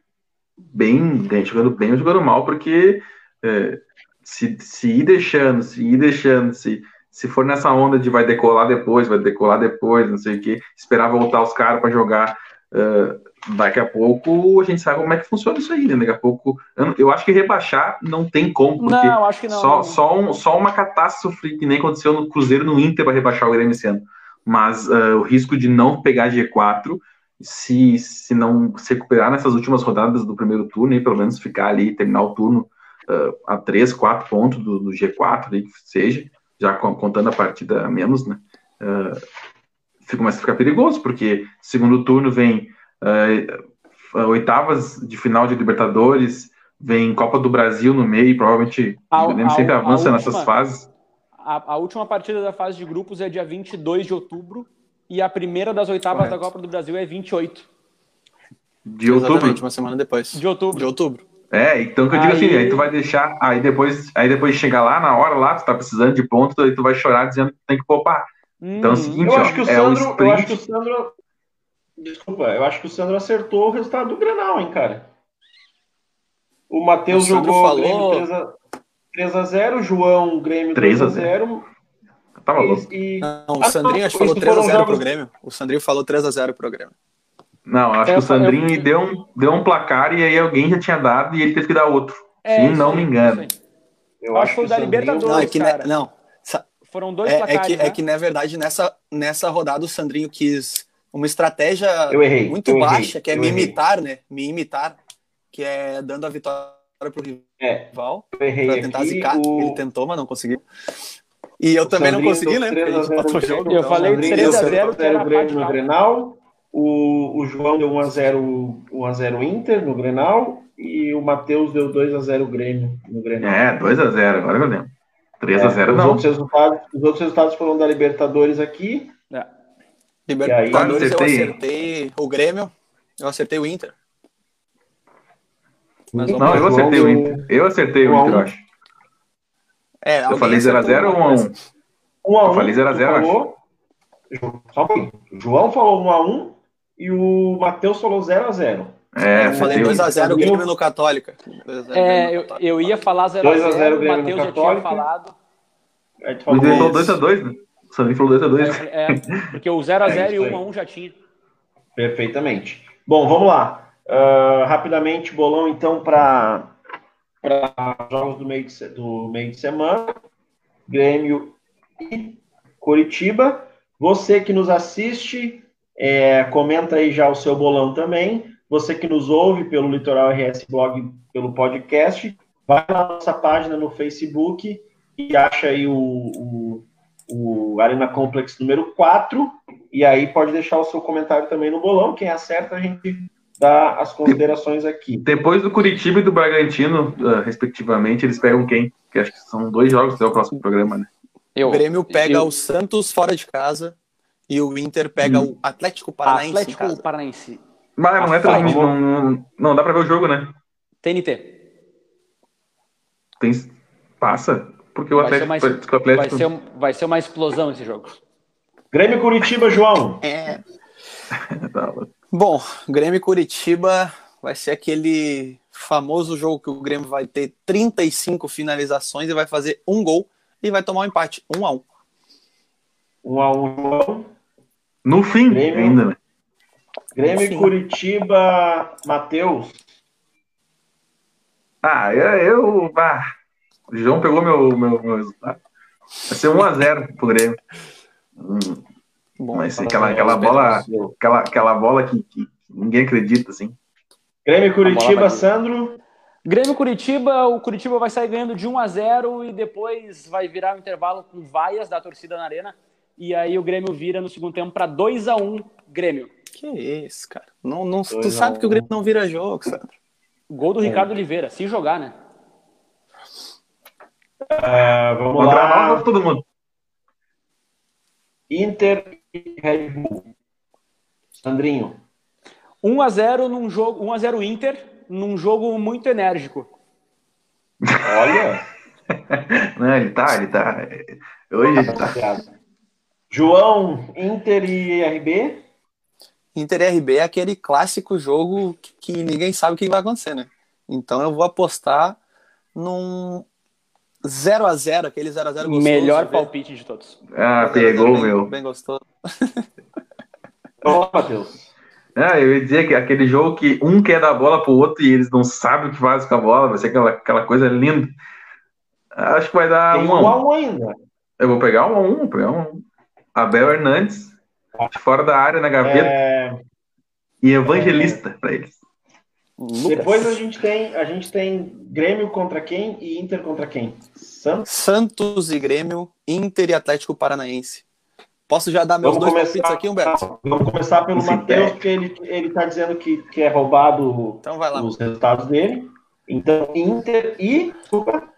bem, jogando bem ou jogando mal, porque é, se, se ir deixando, se ir deixando, se, se for nessa onda de vai decolar depois, vai decolar depois, não sei o que, esperar voltar os caras para jogar Uh, daqui a pouco a gente sabe como é que funciona isso aí, né? Daqui a pouco. Eu, eu acho que rebaixar não tem como, porque não, acho que não. Só, só, um, só uma catástrofe que nem aconteceu no Cruzeiro no Inter para rebaixar o Grêmio esse ano. Mas uh, o risco de não pegar G4, se, se não se recuperar nessas últimas rodadas do primeiro turno, e pelo menos ficar ali, terminar o turno uh, a 3, 4 pontos do, do G4, ali, que seja, já contando a partida a menos, né? Uh, começa a ficar perigoso, porque segundo turno vem uh, oitavas de final de Libertadores, vem Copa do Brasil no meio, provavelmente a, o Grêmio sempre avança última, nessas fases. A, a, última partida da fase de grupos é dia 22 de outubro e a primeira das oitavas Correto. da Copa do Brasil é 28. De outubro? Exatamente, uma semana depois. De outubro. De outubro. É, então que eu digo aí... assim, aí tu vai deixar, aí depois, aí depois chega lá na hora lá, tu tá precisando de pontos, aí tu vai chorar dizendo que tem que poupar. Então é o hum, seguinte, eu acho que o Sandro, é o sprint... eu acho que o Sandro, desculpa, eu acho que o Sandro acertou o resultado do Grenal, hein, cara. O Matheus jogou falou... Grêmio 3x0, o João Grêmio 3x0. Tá maluco. E... Não, o Sandrinho acho que falou 3x0 jogos... pro Grêmio. O Sandrinho falou 3x0 pro Grêmio. Não, acho é, que o Sandrinho eu... deu, um, deu um placar e aí alguém já tinha dado e ele teve que dar outro. É, Se não me engano. Eu acho que foi o da Libertadores, não, é que, cara. Não, foram dois é, placares. É que, né? é que, na verdade, nessa, nessa rodada o Sandrinho quis uma estratégia errei, muito baixa, que é me errei. imitar, né? Me imitar, que é dando a vitória pro rival. É, errei pra tentar zicar. O... Ele tentou, mas não conseguiu. E eu o também Sandrinho não consegui, né? Jogo, eu então, falei 3x0 o Grêmio no Grenal. O, o João deu 1x0 1x0 Inter no Grenal. E o Matheus deu 2x0 Grêmio no Grenal. É, 2x0, agora eu lembro. 3 a 0 é, não. Outros resultados, os outros resultados foram da Libertadores aqui. É. Libertadores aí, eu acertei o Grêmio, eu acertei o Inter. Mas não, eu acertei o Inter. Eu acertei o Inter, eu acho. É, eu falei 0x0 ou 1x1? 1x1. Eu falei 0x0, acho. Só um O João falou 1x1 e o Matheus falou 0x0. É, eu falei 2x0 Grêmio no Católica. É, eu, eu ia falar 0x0, o Matheus já tinha falado. Falou... Ele falou 2x2, né? O Sandrinho falou 2x2. É, é, porque o 0x0 é e o 1x1 já tinha. Perfeitamente. Bom, vamos lá. Uh, rapidamente, bolão então para jogos do meio, de, do meio de semana. Grêmio e Curitiba. Você que nos assiste, é, comenta aí já o seu bolão também. Você que nos ouve pelo Litoral RS Blog, pelo podcast, vai na nossa página no Facebook e acha aí o, o, o Arena Complex número 4, e aí pode deixar o seu comentário também no bolão. Quem acerta, a gente dá as considerações aqui. Depois do Curitiba e do Bragantino, uh, respectivamente, eles pegam quem? Que acho que são dois jogos até o próximo programa, né? Eu, o Grêmio pega eu... o Santos fora de casa e o Inter pega hum. o Atlético Paranaense. Atlético Paranaense. Mas não é transmitido, não, não, não dá pra ver o jogo, né? TNT. Tem, passa? Porque o vai Atlético, mais, o Atlético... Vai, ser, vai ser uma explosão esse jogo. Grêmio Curitiba, João. É. Bom, Grêmio Curitiba vai ser aquele famoso jogo que o Grêmio vai ter 35 finalizações e vai fazer um gol e vai tomar um empate, um a um. Um a um, João. No fim, Grêmio, ainda, né? Grêmio Curitiba, Matheus. Ah, eu. eu ah, O João pegou meu, meu, meu resultado. Vai ser 1x0 pro Grêmio. Hum. Bom, Mas aquela, aquela bola, aquela, aquela bola que, que ninguém acredita, assim. Grêmio Curitiba, Sandro. Grêmio Curitiba, o Curitiba vai sair ganhando de 1 a 0 e depois vai virar o um intervalo com vaias da torcida na arena. E aí o Grêmio vira no segundo tempo para 2 a 1 Grêmio. Que isso, cara. Não, não, tu sabe que o Grêmio não vira jogo, Sandro. Gol do é. Ricardo Oliveira, se jogar, né? Uh, vamos lá. todo mundo. Inter e Red Bull. Sandrinho. 1 a 0 num jogo, 1 a 0 Inter, num jogo muito enérgico. Olha. Não, ele tá, ele tá. Hoje ele tá. João, Inter e RB? Inter e RB é aquele clássico jogo que, que ninguém sabe o que vai acontecer, né? Então eu vou apostar num 0 a 0 aquele 0 a 0 gostoso. Melhor palpite de todos. Ah, pegou, bem, meu. Bem gostoso. Ô, Matheus. É, eu ia dizer que aquele jogo que um quer dar a bola pro outro e eles não sabem o que faz com a bola, vai ser aquela, aquela coisa linda. Acho que vai dar Tem um a um ainda. Eu vou pegar um a um, vou pegar um. Abel Hernandes, fora da área, na gaveta. É... E evangelista é... para eles. Lucas. Depois a gente tem a gente tem Grêmio contra quem e Inter contra quem? Santos, Santos e Grêmio, Inter e Atlético Paranaense. Posso já dar meus vamos dois palpites aqui, Humberto? Vamos começar pelo Matheus, porque ele ele está dizendo que, que é roubado então vai lá. os resultados dele. Então Inter e desculpa.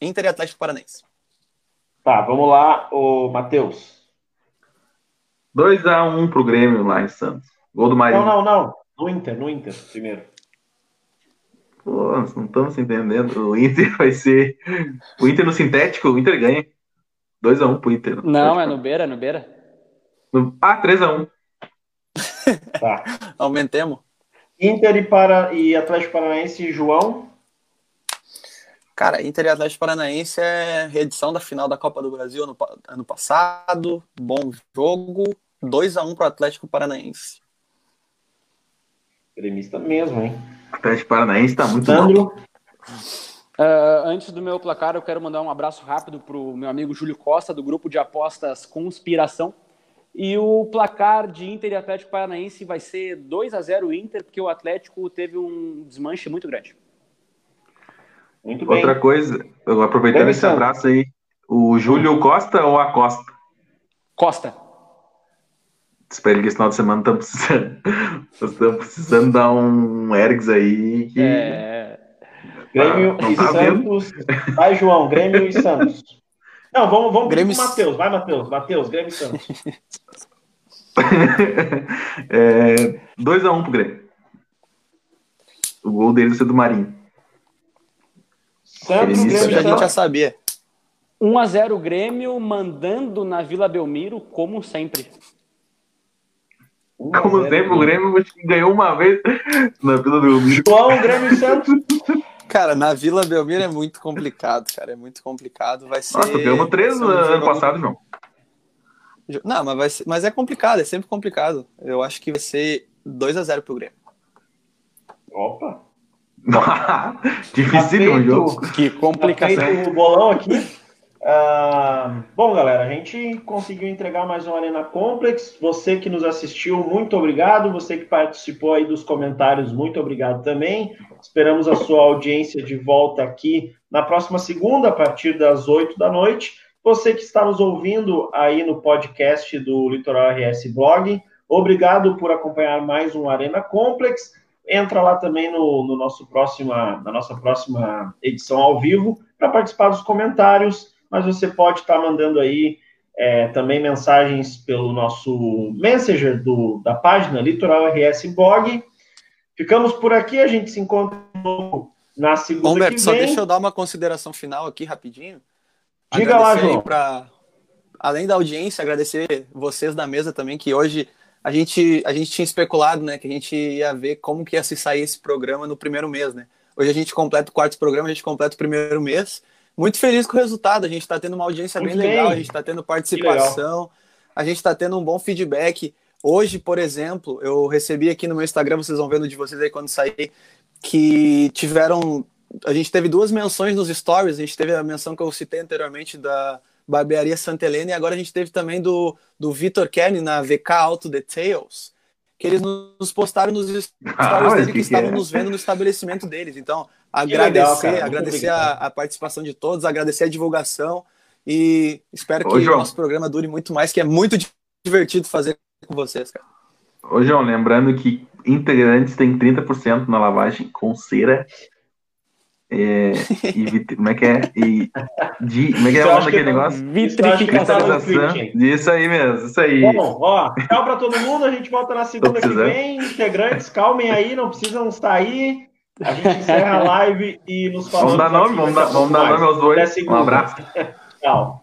Inter e Atlético Paranaense. Tá, vamos lá, o Matheus. 2x1 um pro Grêmio lá em Santos. Gol do Marinho. Não, não, não. No Inter, no Inter, primeiro. Pô, nós não estamos entendendo. O Inter vai ser. O Inter no sintético, o Inter ganha. 2x1 um pro Inter. Não, é no Beira, é no Beira. No... Ah, 3x1. Tá. Aumentemos. Inter e, para... e Atlético Paranaense e João. Cara, Inter e Atlético Paranaense é reedição da final da Copa do Brasil ano, ano passado. Bom jogo. 2x1 pro Atlético Paranaense. Gremista mesmo, hein? O Atlético Paranaense tá muito Sandro. Uh, antes do meu placar, eu quero mandar um abraço rápido pro meu amigo Júlio Costa, do grupo de apostas Conspiração. E o placar de Inter e Atlético Paranaense vai ser 2 a 0 Inter, porque o Atlético teve um desmanche muito grande. Muito bem. Outra coisa, eu aproveitando esse abraço aí, o Júlio Costa ou Acosta? Costa. Espero que esse final de semana estamos precisando. estamos precisando dar um Ergs aí. Que... É... Grêmio ah, e tá Santos. Vai, João, Grêmio e Santos. Não, vamos, vamos Grêmio... pro Matheus. Vai, Matheus. Matheus, Grêmio e Santos. é, 2x1 um pro Grêmio. O gol dele vai ser do Marinho. Santos, Grêmio, a gente já sabia. 1x0 Grêmio, mandando na Vila Belmiro, como sempre. Como sempre, o Grêmio ganhou uma vez na Vila Belmiro. João, Grêmio Santos. Cara, na Vila Belmiro é muito complicado, cara. É muito complicado. Vai ser. Nossa, ganhamos três no ano passado, João. Não, mas, vai ser, mas é complicado, é sempre complicado. Eu acho que vai ser 2x0 pro Grêmio. Opa! Difícil o jogo. Que complicação. o bolão aqui. Uh, bom, galera, a gente conseguiu entregar mais uma Arena Complex. Você que nos assistiu, muito obrigado. Você que participou aí dos comentários, muito obrigado também. Esperamos a sua audiência de volta aqui na próxima segunda, a partir das 8 da noite. Você que está nos ouvindo aí no podcast do Litoral RS Blog, obrigado por acompanhar mais um Arena Complex. Entra lá também no, no nosso próxima, na nossa próxima edição ao vivo para participar dos comentários mas você pode estar mandando aí é, também mensagens pelo nosso Messenger do, da página Litoral RS Blog. Ficamos por aqui, a gente se encontra na segunda Humberto, só deixa eu dar uma consideração final aqui rapidinho. Diga lá, João. Pra, além da audiência, agradecer vocês da mesa também, que hoje a gente, a gente tinha especulado, né, que a gente ia ver como que ia se sair esse programa no primeiro mês, né? Hoje a gente completa o quarto programa, a gente completa o primeiro mês muito feliz com o resultado. A gente está tendo uma audiência muito bem, bem legal, a gente está tendo participação, a gente está tendo um bom feedback. Hoje, por exemplo, eu recebi aqui no meu Instagram, vocês vão ver no de vocês aí quando sair, que tiveram a gente teve duas menções nos stories, a gente teve a menção que eu citei anteriormente da Barbearia Santa Helena e agora a gente teve também do, do Vitor Kenny na VK Auto Details, que eles nos postaram nos stories ah, dele que, que estavam é? nos vendo no estabelecimento deles. Então, agradecer, legal, agradecer a, a, participação de todos, agradecer a divulgação e espero que o nosso programa dure muito mais, que é muito divertido fazer com vocês, cara. Ô, João, lembrando que integrantes têm 30% na lavagem com cera. É, e como é que é? E, de, como é que é o nome daquele negócio? Vitrificação. Isso aí mesmo, isso aí. Bom, ó, tchau pra todo mundo. A gente volta na segunda que vem. Integrantes, calmem aí, não precisam sair. A gente encerra a live e nos falamos. Vamos dar nome, vamos dar, vamos dar nome aos dois. Um abraço. Tchau.